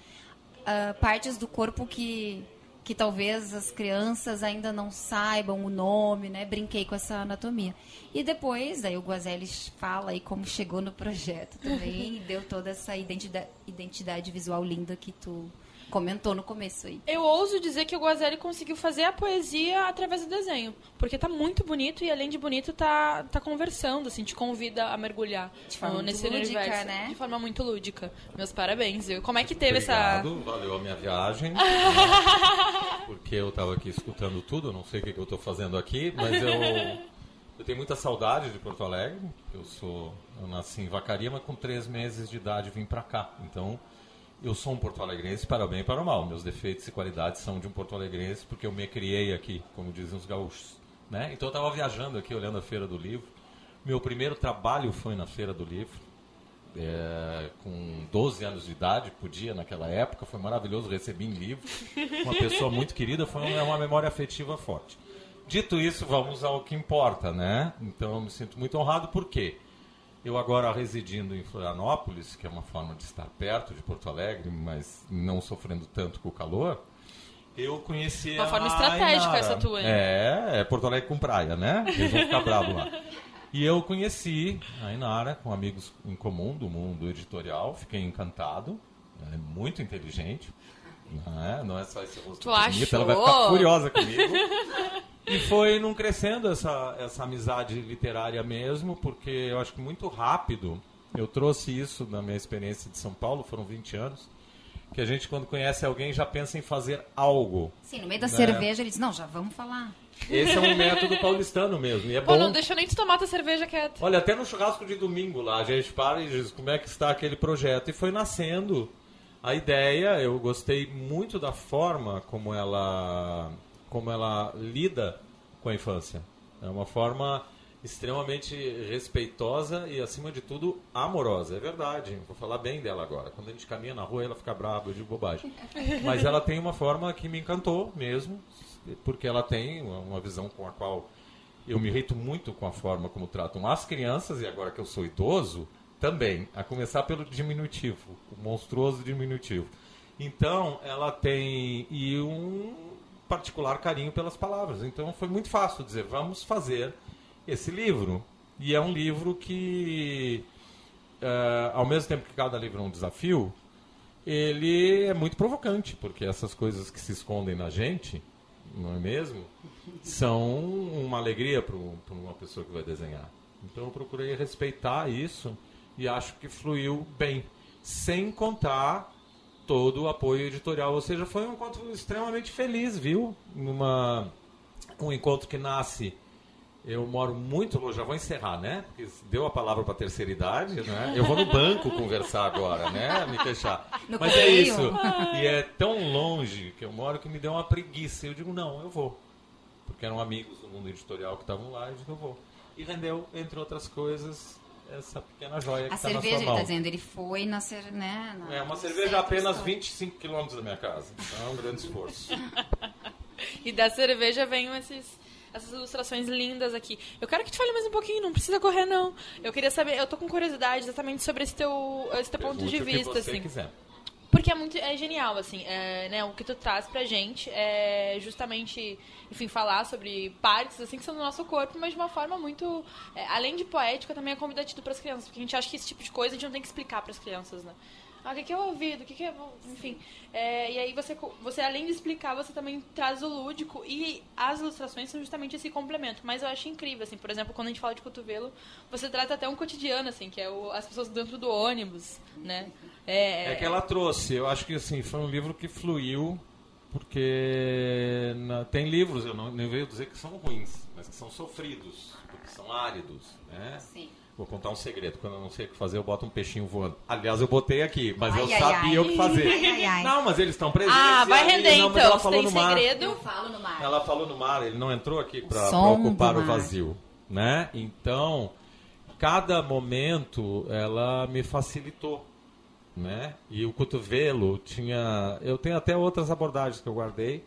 uh, partes do corpo que que talvez as crianças ainda não saibam o nome, né? Brinquei com essa anatomia. E depois, aí o Guazelli fala aí como chegou no projeto também e [LAUGHS] deu toda essa identidade, identidade visual linda que tu comentou no começo aí. Eu ouso dizer que o Guazelli conseguiu fazer a poesia através do desenho. Porque tá muito bonito e, além de bonito, tá, tá conversando, assim, te convida a mergulhar de forma nesse lúdica, universo. Né? De forma muito lúdica. Meus parabéns, viu? Como é que teve Obrigado, essa. Valeu a minha viagem. [LAUGHS] porque eu tava aqui escutando tudo, não sei o que, que eu tô fazendo aqui, mas eu. [LAUGHS] Eu tenho muita saudade de Porto Alegre. Eu sou, eu nasci em Vacaria, mas com três meses de idade vim para cá. Então, eu sou um porto-alegrense para o bem e para o mal. Meus defeitos e qualidades são de um porto-alegrense porque eu me criei aqui, como dizem os gaúchos. Né? Então eu estava viajando aqui, olhando a Feira do Livro. Meu primeiro trabalho foi na Feira do Livro. É, com 12 anos de idade, podia naquela época, foi maravilhoso, recebi em livro. Uma pessoa muito querida, foi uma, uma memória afetiva forte. Dito isso, vamos ao que importa, né? Então eu me sinto muito honrado, por quê? Eu agora residindo em Florianópolis, que é uma forma de estar perto de Porto Alegre, mas não sofrendo tanto com o calor, eu conheci uma forma estratégica essa tua. Hein? É, é Porto Alegre com praia, né? Eles vão ficar bravos lá. E eu conheci a Inara com amigos em comum do mundo editorial, fiquei encantado. Ela é muito inteligente. Não é, não é só esse rosto tu bonito, ela vai ficar furiosa comigo. [LAUGHS] E foi num crescendo essa, essa amizade literária mesmo, porque eu acho que muito rápido, eu trouxe isso na minha experiência de São Paulo, foram 20 anos, que a gente quando conhece alguém já pensa em fazer algo. Sim, no meio da né? cerveja ele diz, não, já vamos falar. Esse é um [LAUGHS] método paulistano mesmo. E é Pô, bom... não deixa nem de tomar tua cerveja quieto. Olha, até no churrasco de domingo lá, a gente para e diz como é que está aquele projeto. E foi nascendo a ideia, eu gostei muito da forma como ela como ela lida com a infância. É uma forma extremamente respeitosa e, acima de tudo, amorosa. É verdade, vou falar bem dela agora. Quando a gente caminha na rua, ela fica brava, eu digo bobagem. Mas ela tem uma forma que me encantou mesmo, porque ela tem uma visão com a qual eu me irrito muito com a forma como tratam as crianças, e agora que eu sou idoso, também, a começar pelo diminutivo, o monstruoso diminutivo. Então, ela tem e um particular carinho pelas palavras. Então foi muito fácil dizer, vamos fazer esse livro. E é um livro que, uh, ao mesmo tempo que cada livro é um desafio, ele é muito provocante, porque essas coisas que se escondem na gente, não é mesmo? São uma alegria para uma pessoa que vai desenhar. Então eu procurei respeitar isso e acho que fluiu bem. Sem contar todo o apoio editorial. Ou seja, foi um encontro extremamente feliz, viu? Numa, um encontro que nasce Eu moro muito longe, já vou encerrar, né? Porque deu a palavra para a terceira idade, né? Eu vou no banco conversar agora, né? Me queixar. No Mas é correio. isso. E é tão longe que eu moro que me deu uma preguiça. Eu digo, não, eu vou. Porque eram amigos do mundo editorial que estavam lá, eu digo, eu vou. E rendeu, entre outras coisas, essa pequena joia que A está na cerveja, sua ele mão. tá dizendo, ele foi na... cer- Né, na- É uma cerveja a apenas histórico. 25 quilômetros da minha casa. Então é um grande esforço. [LAUGHS] E da cerveja vem esses, essas ilustrações lindas aqui. Eu quero que te fale mais um pouquinho, não precisa correr, não. Eu queria saber, eu tô com curiosidade exatamente sobre esse teu, esse teu ponto de Pergunte o que vista, você assim. quiser. Porque é muito é genial, assim, é, né, o que tu traz pra gente é justamente, enfim, falar sobre partes, assim, que são do nosso corpo, mas de uma forma muito, é, além de poética, também é convidativo pras crianças, porque a gente acha que esse tipo de coisa a gente não tem que explicar pras crianças, né? Ah, o que que é o ouvido, o que que é... Enfim, é, e aí você, você, além de explicar, você também traz o lúdico, e as ilustrações são justamente esse complemento, mas eu acho incrível, assim, por exemplo, quando a gente fala de cotovelo, você trata até um cotidiano, assim, que é o, as pessoas dentro do ônibus, né? É que ela trouxe, eu acho que assim, foi um livro que fluiu, porque na- tem livros, eu não, não veio dizer que são ruins, mas que são sofridos, porque são áridos, né? Sim. Vou contar um segredo, quando eu não sei o que fazer, eu boto um peixinho voando. Aliás, eu botei aqui, mas eu Ai, ai, sabia ai. o que fazer. Ai, [LAUGHS] ai, ai. Não, mas eles estão presentes. Ah, vai ali, render não, então, ela se falou tem no mar. segredo... Eu falo no mar. Ela falou no mar, ele não entrou aqui para ocupar o vazio, né? Então, cada momento ela me facilitou, né? E o cotovelo tinha, eu tenho até outras abordagens que eu guardei,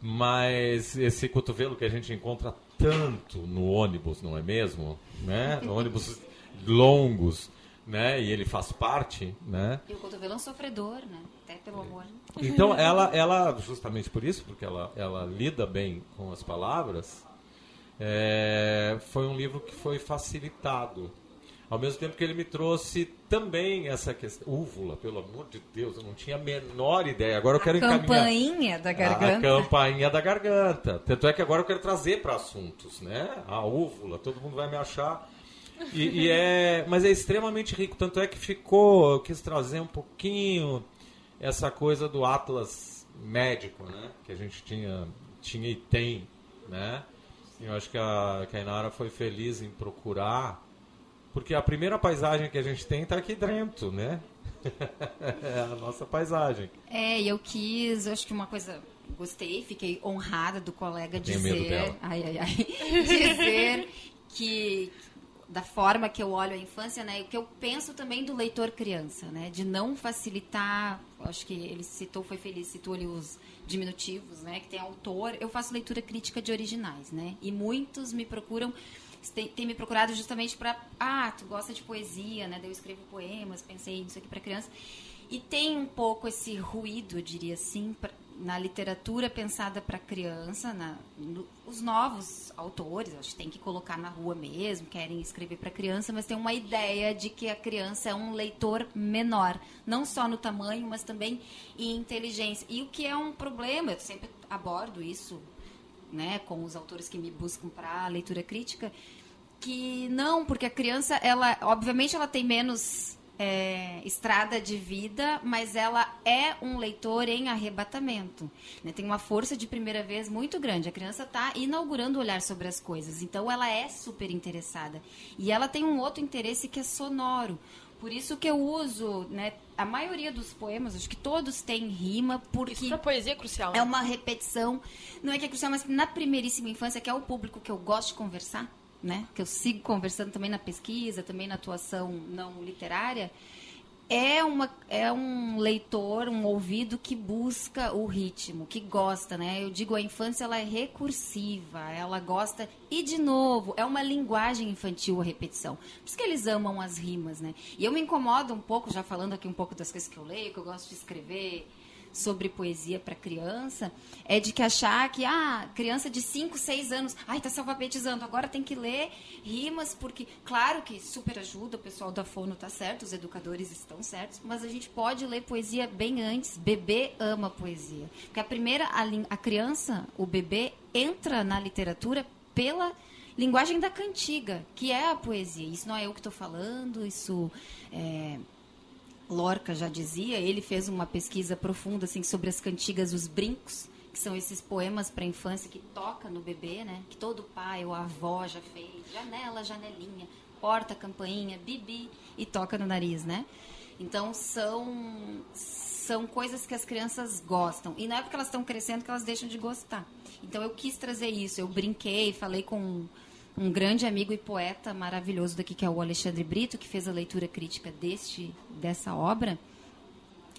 mas esse cotovelo que a gente encontra tanto no ônibus, não é mesmo? Né? ônibus longos, né? E ele faz parte, né? E o cotovelo é um sofredor, né? Até pelo amor. Então ela, ela justamente por isso, porque ela, ela lida bem com as palavras, é, foi um livro que foi facilitado. Ao mesmo tempo que ele me trouxe também essa questão. Úvula, pelo amor de Deus, eu não tinha a menor ideia. Agora eu quero encaminhar. Campainha da A, a garganta. campainha da garganta. Tanto é que agora eu quero trazer para assuntos, né? A úvula, todo mundo vai me achar. E, e é, [LAUGHS] mas é extremamente rico. Tanto é que ficou, eu quis trazer um pouquinho essa coisa do atlas médico, né? Que a gente tinha, tinha e tem, né? Eu acho que a, que a Inara foi feliz em procurar, porque a primeira paisagem que a gente tem está aqui dentro, né? [LAUGHS] é a nossa paisagem. É, e eu quis, eu acho que uma coisa. Gostei, fiquei honrada do colega dizer. [LAUGHS] Ai, ai, ai. dizer que. Da forma que eu olho a infância, né? O que eu penso também do leitor criança, né? De não facilitar. Acho que ele citou, foi feliz, citou ali os diminutivos, né? Que tem autor. Eu faço leitura crítica de originais, né? E muitos me procuram tem, tem me procurado justamente para ah tu gosta de poesia né? Daí eu escrevo poemas pensei nisso aqui para criança. E tem um pouco esse ruído eu diria assim pra, na literatura pensada para criança na, no, os novos autores acho que tem que colocar na rua mesmo querem escrever para criança mas tem uma ideia de que a criança é um leitor menor. Não só no tamanho mas também em inteligência. E o que é um problema eu sempre abordo isso né, com os autores que me buscam para leitura crítica, que não, porque a criança, ela, obviamente, ela tem menos é, estrada de vida, mas ela é um leitor em arrebatamento. Né? Tem uma força de primeira vez muito grande. A criança está inaugurando o olhar sobre as coisas, então ela é super interessada. E ela tem um outro interesse que é sonoro. Por isso que eu uso, né, a maioria dos poemas, acho que todos têm rima, porque Isso pra poesia é crucial. né? é uma repetição. Não é que é crucial, mas na primeiríssima infância, que é o público que eu gosto de conversar, né? Que eu sigo conversando também na pesquisa, também na atuação não literária. É, uma, é um leitor, um ouvido que busca o ritmo, que gosta, né? Eu digo, a infância ela é recursiva, ela gosta. E, de novo, é uma linguagem infantil a repetição. Por isso que eles amam as rimas, né? E eu me incomodo um pouco, já falando aqui um pouco das coisas que eu leio, que eu gosto de escrever sobre poesia para criança, é de que achar que, ah, criança de 5, 6 anos, ai, tá alfabetizando, agora tem que ler rimas, porque, claro que super ajuda, o pessoal da Fono tá certo, os educadores estão certos, mas a gente pode ler poesia bem antes. Bebê ama poesia. Porque a primeira, a, a criança, o bebê, entra na literatura pela linguagem da cantiga, que é a poesia. Isso não é eu que estou falando, isso é, Lorca já dizia, ele fez uma pesquisa profunda assim sobre as cantigas, os brincos, que são esses poemas para infância que toca no bebê, né? Que todo pai ou avó já fez. Janela, janelinha, porta, campainha, bibi e toca no nariz, né? Então são são coisas que as crianças gostam. E não é porque elas estão crescendo que elas deixam de gostar. Então eu quis trazer isso. Eu brinquei, falei com um grande amigo e poeta maravilhoso daqui, que é o Alexandre Brito, que fez a leitura crítica deste, dessa obra.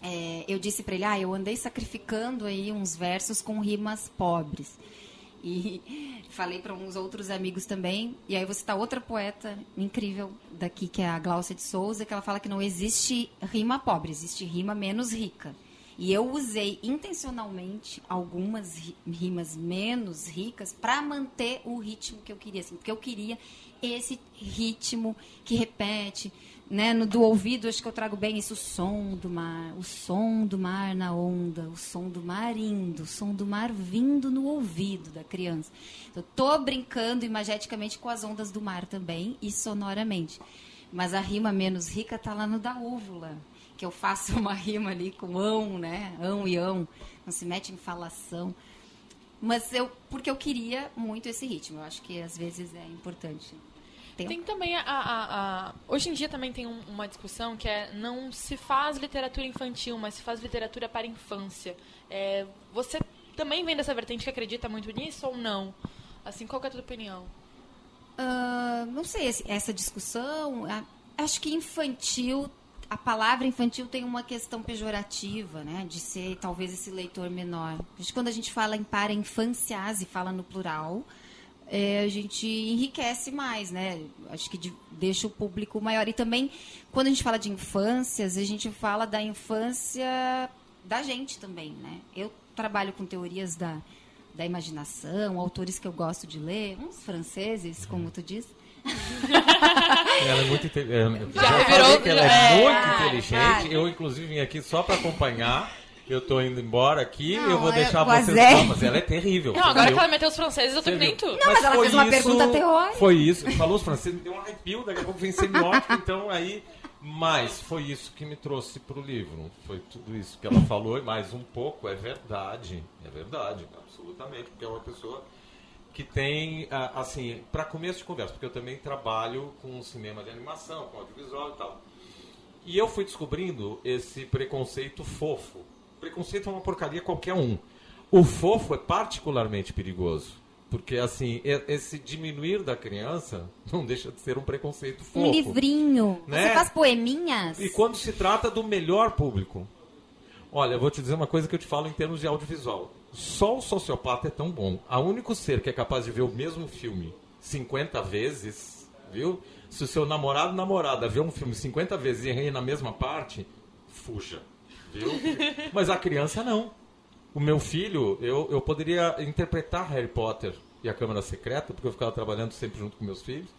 É, eu disse para ele, ah, eu andei sacrificando aí uns versos com rimas pobres. E [LAUGHS] falei para uns outros amigos também. E aí você está outra poeta incrível daqui, que é a Glaucia de Souza, que ela fala que não existe rima pobre, existe rima menos rica. E eu usei intencionalmente algumas rimas menos ricas para manter o ritmo que eu queria, assim, porque eu queria esse ritmo que repete, né, no do ouvido, acho que eu trago bem isso, o som do mar, o som do mar na onda, o som do mar indo, o som do mar vindo no ouvido da criança. Então, tô brincando imageticamente com as ondas do mar também e sonoramente. Mas a rima menos rica tá lá no da úvula, que eu faço [LAUGHS] uma rima ali com ão, né? Ão e ão, não se mete em falação. Mas eu, porque eu queria muito esse ritmo, eu acho que às vezes é importante. Tem, tem também a, a, a, Hoje em dia também tem um, uma discussão que é não se faz literatura infantil, mas se faz literatura para infância. É, você também vem dessa vertente que acredita muito nisso ou não? Assim, qual é a tua opinião? Uh, não sei, essa discussão. Acho que infantil a palavra infantil tem uma questão pejorativa, né? De ser talvez esse leitor menor. Quando a gente fala em para infâncias e fala no plural, é, a gente enriquece mais, né? Acho que de, deixa o público maior. E também, quando a gente fala de infâncias, a gente fala da infância da gente também, né? Eu trabalho com teorias da, da imaginação, autores que eu gosto de ler, uns franceses, como tu disse. [LAUGHS] ela é muito inteligente. Já, já virou, que ela é, é muito inteligente. Eu, inclusive, vim aqui só para acompanhar eu tô indo embora aqui, não, eu vou deixar vocês é. mas ela é terrível. Não, agora que ela meteu os franceses, eu tô nem tu. Não, mas, mas ela fez uma isso, pergunta teórica. Foi isso, falou os franceses, me deu um arrepio, daqui a pouco vem semiótica, então aí... Mas foi isso que me trouxe pro livro, foi tudo isso que ela falou, e mais um pouco, é verdade, é verdade, absolutamente, porque é uma pessoa que tem, assim, para começo de conversa, porque eu também trabalho com cinema de animação, com audiovisual e tal. E eu fui descobrindo esse preconceito fofo preconceito é uma porcaria qualquer um. O fofo é particularmente perigoso. Porque, assim, esse diminuir da criança [LAUGHS] não deixa de ser um preconceito fofo. Um livrinho. Né? Você faz poeminhas? E quando se trata do melhor público. Olha, eu vou te dizer uma coisa que eu te falo em termos de audiovisual. Só o sociopata é tão bom. A único ser que é capaz de ver o mesmo filme 50 vezes, viu? Se o seu namorado namorada vê um filme 50 vezes e ri na mesma parte, fuja viu? [LAUGHS] Mas a criança não. O meu filho, eu, eu poderia interpretar Harry Potter e a Câmara Secreta, porque eu ficava trabalhando sempre junto com meus filhos.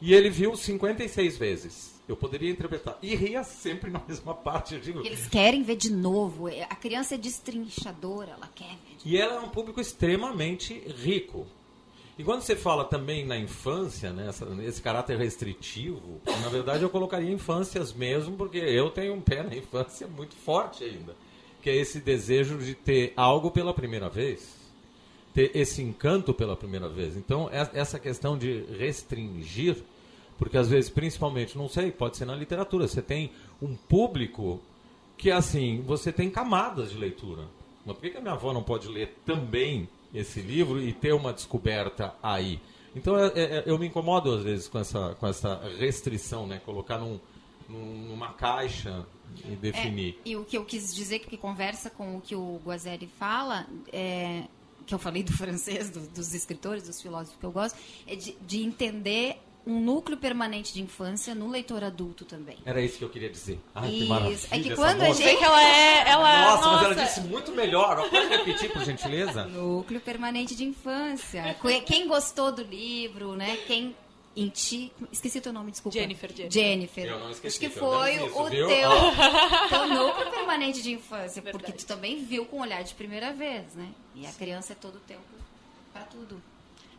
E ele viu 56 vezes. Eu poderia interpretar. E ria sempre na mesma parte. Eu digo. Eles querem ver de novo. A criança é destrinchadora, ela quer ver. E ela é um público extremamente rico. E quando você fala também na infância, né, essa, esse caráter restritivo, na verdade eu colocaria infâncias mesmo, porque eu tenho um pé na infância muito forte ainda, que é esse desejo de ter algo pela primeira vez, ter esse encanto pela primeira vez. Então, essa questão de restringir, porque às vezes, principalmente, não sei, pode ser na literatura, você tem um público que, assim, você tem camadas de leitura. Mas por que a minha avó não pode ler também esse livro e ter uma descoberta aí. Então é, é, eu me incomodo às vezes com essa, com essa restrição, né? Colocar num, num, numa caixa e definir. É, e o que eu quis dizer que conversa com o que o Guazzeri fala, é, que eu falei do [LAUGHS] francês, do, dos escritores, dos filósofos que eu gosto, é de, de entender um núcleo permanente de infância no leitor adulto também. Era isso que eu queria dizer. Ai, isso. que maravilha. É que quando a gente... que ela é... Ela... Nossa, nossa, mas ela disse muito melhor. Pode repetir, por gentileza? [LAUGHS] Núcleo permanente de infância. Quem gostou do livro, né? Quem em ti. Esqueci o teu nome, desculpa. Jennifer. Jennifer. Jennifer. Eu não esqueci. Acho que foi isso, o viu? teu, ah. teu núcleo permanente de infância. Verdade. Porque tu também viu com o olhar de primeira vez, né? E a criança é todo o tempo para tudo.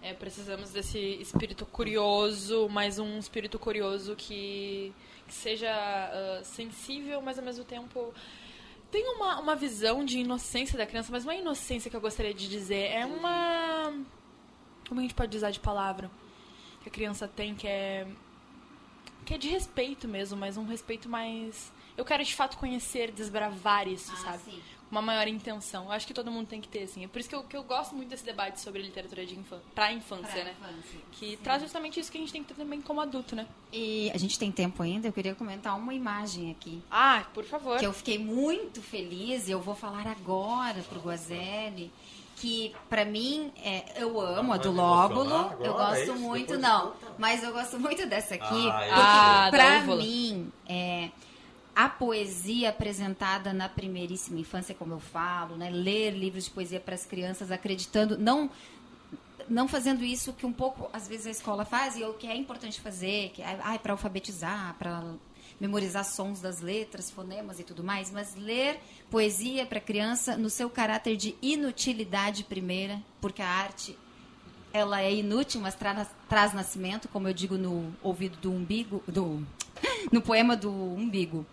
É, precisamos desse espírito curioso, mas um espírito curioso que, que seja uh, sensível, mas ao mesmo tempo tenho uma, uma visão de inocência da criança, mas não é inocência que eu gostaria de dizer. É uma. Como a gente pode usar de palavra? Que a criança tem, que é. Que é de respeito mesmo, mas um respeito mais. Eu quero de fato conhecer, desbravar isso, Ah, sabe? sim. Uma maior intenção. Eu acho que todo mundo tem que ter, assim. É por isso que eu, que eu gosto muito desse debate sobre literatura de infância. Pra infância, Pra né? infância, Que sim. traz justamente isso que a gente tem que ter também como adulto, né? E a gente tem tempo ainda, eu queria comentar uma imagem aqui. Ah, por favor. Que eu fiquei muito feliz e eu vou falar agora pro Guazelli. Que pra mim, é, eu amo a do Lóbulo. agora, eu é gosto isso? muito, Depois não. Mas eu gosto muito dessa aqui. Ah, porque Ah, da pra Úvula. mim, é, a poesia apresentada na primeiríssima infância, como eu falo, né? Ler livros de poesia para as crianças, acreditando, não não fazendo isso que um pouco às vezes a escola faz e o que é importante fazer, que é ai, para alfabetizar, para memorizar sons das letras, fonemas e tudo mais, mas ler poesia para criança no seu caráter de inutilidade primeira, porque a arte ela é inútil, mas tra traz nascimento, como eu digo no ouvido do umbigo, do [LAUGHS] no poema do umbigo.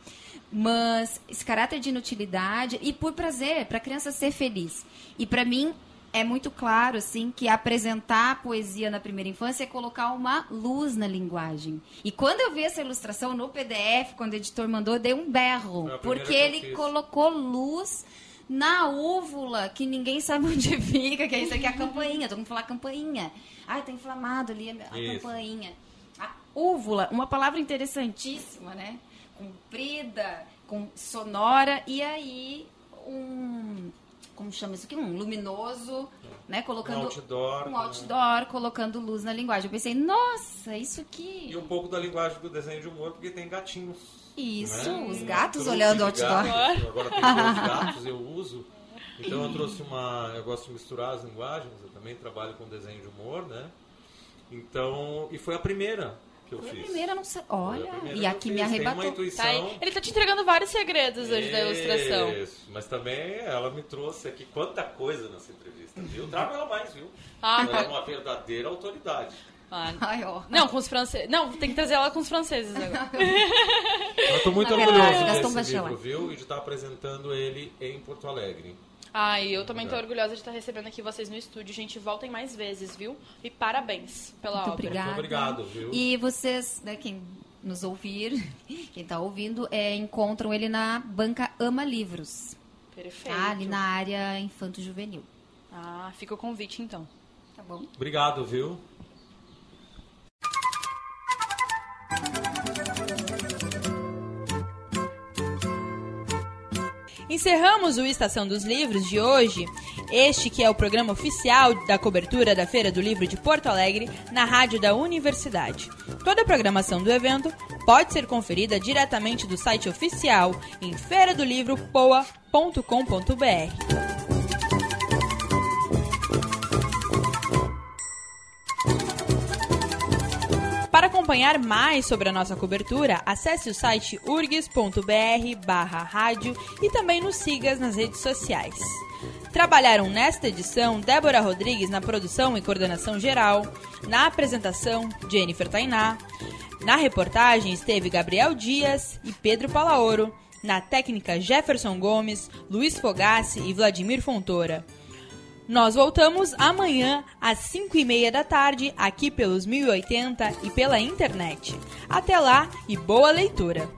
Mas esse caráter de inutilidade e por prazer, para a criança ser feliz. E para mim é muito claro assim que apresentar a poesia na primeira infância é colocar uma luz na linguagem. E quando eu vi essa ilustração no PDF, quando o editor mandou, eu dei um berro, porque ele fiz. colocou luz na úvula, que ninguém [LAUGHS] sabe onde fica, que é isso aqui, a campainha. Todo mundo fala campainha. Ah, tá inflamado ali a, a campainha. A úvula, uma palavra interessantíssima, né? Comprida, com sonora, e aí um. Como chama isso aqui? Um luminoso, né? Colocando. Um outdoor, Um né? outdoor, colocando luz na linguagem. Eu pensei, nossa, isso aqui. E um pouco da linguagem do desenho de humor, porque tem gatinhos. Isso, né? os Um gatos olhando o outdoor. gatos, Agora tem dois gatos, eu uso. Então eu trouxe uma. Eu gosto de misturar as linguagens, eu também trabalho com desenho de humor, né? Então. E foi a primeira que eu Foi a fiz. primeira, não sei. Olha, primeira e aqui me Tem uma arrebatou. intuição. Tá aí. Ele tá te entregando vários segredos hoje da ilustração. Isso, mas também ela me trouxe aqui quanta coisa nessa entrevista, viu? Trago ela mais, viu? Ah, ela é tá. uma verdadeira autoridade. Ah, Ai, ó. não, com os franceses. Não, tem que trazer ela com os franceses agora. [LAUGHS] Eu estou muito orgulhoso desse livro, viu? E de estar apresentando ele em Porto Alegre. Ai, eu também tô É. orgulhosa de estar recebendo aqui vocês no estúdio. Gente, voltem mais vezes, viu? E parabéns pela Muito obra. obrigada. Muito obrigado, viu? E vocês, né, quem nos ouvir, [LAUGHS] quem está ouvindo, é, encontram ele na banca Ama Livros. Perfeito. Tá? Ali na área infanto-juvenil. Ah, fica o convite então. Tá bom? Obrigado, viu? Encerramos o Estação dos Livros de hoje, este que é o programa oficial da cobertura da Feira do Livro de Porto Alegre na rádio da Universidade. Toda a programação do evento pode ser conferida diretamente do site oficial em feiradolivropoa.com.br. Para acompanhar mais sobre a nossa cobertura, acesse o site urgs.br barra rádio e também nos siga nas redes sociais. Trabalharam nesta edição Débora Rodrigues na produção e coordenação geral, na apresentação Jennifer Tainá, na reportagem esteve Gabriel Dias e Pedro Palaoro, na técnica Jefferson Gomes, Luiz Fogassi e Vladimir Fontoura. Nós voltamos amanhã às 5 e meia da tarde, aqui pelos 1080 e pela internet. Até lá e boa leitura!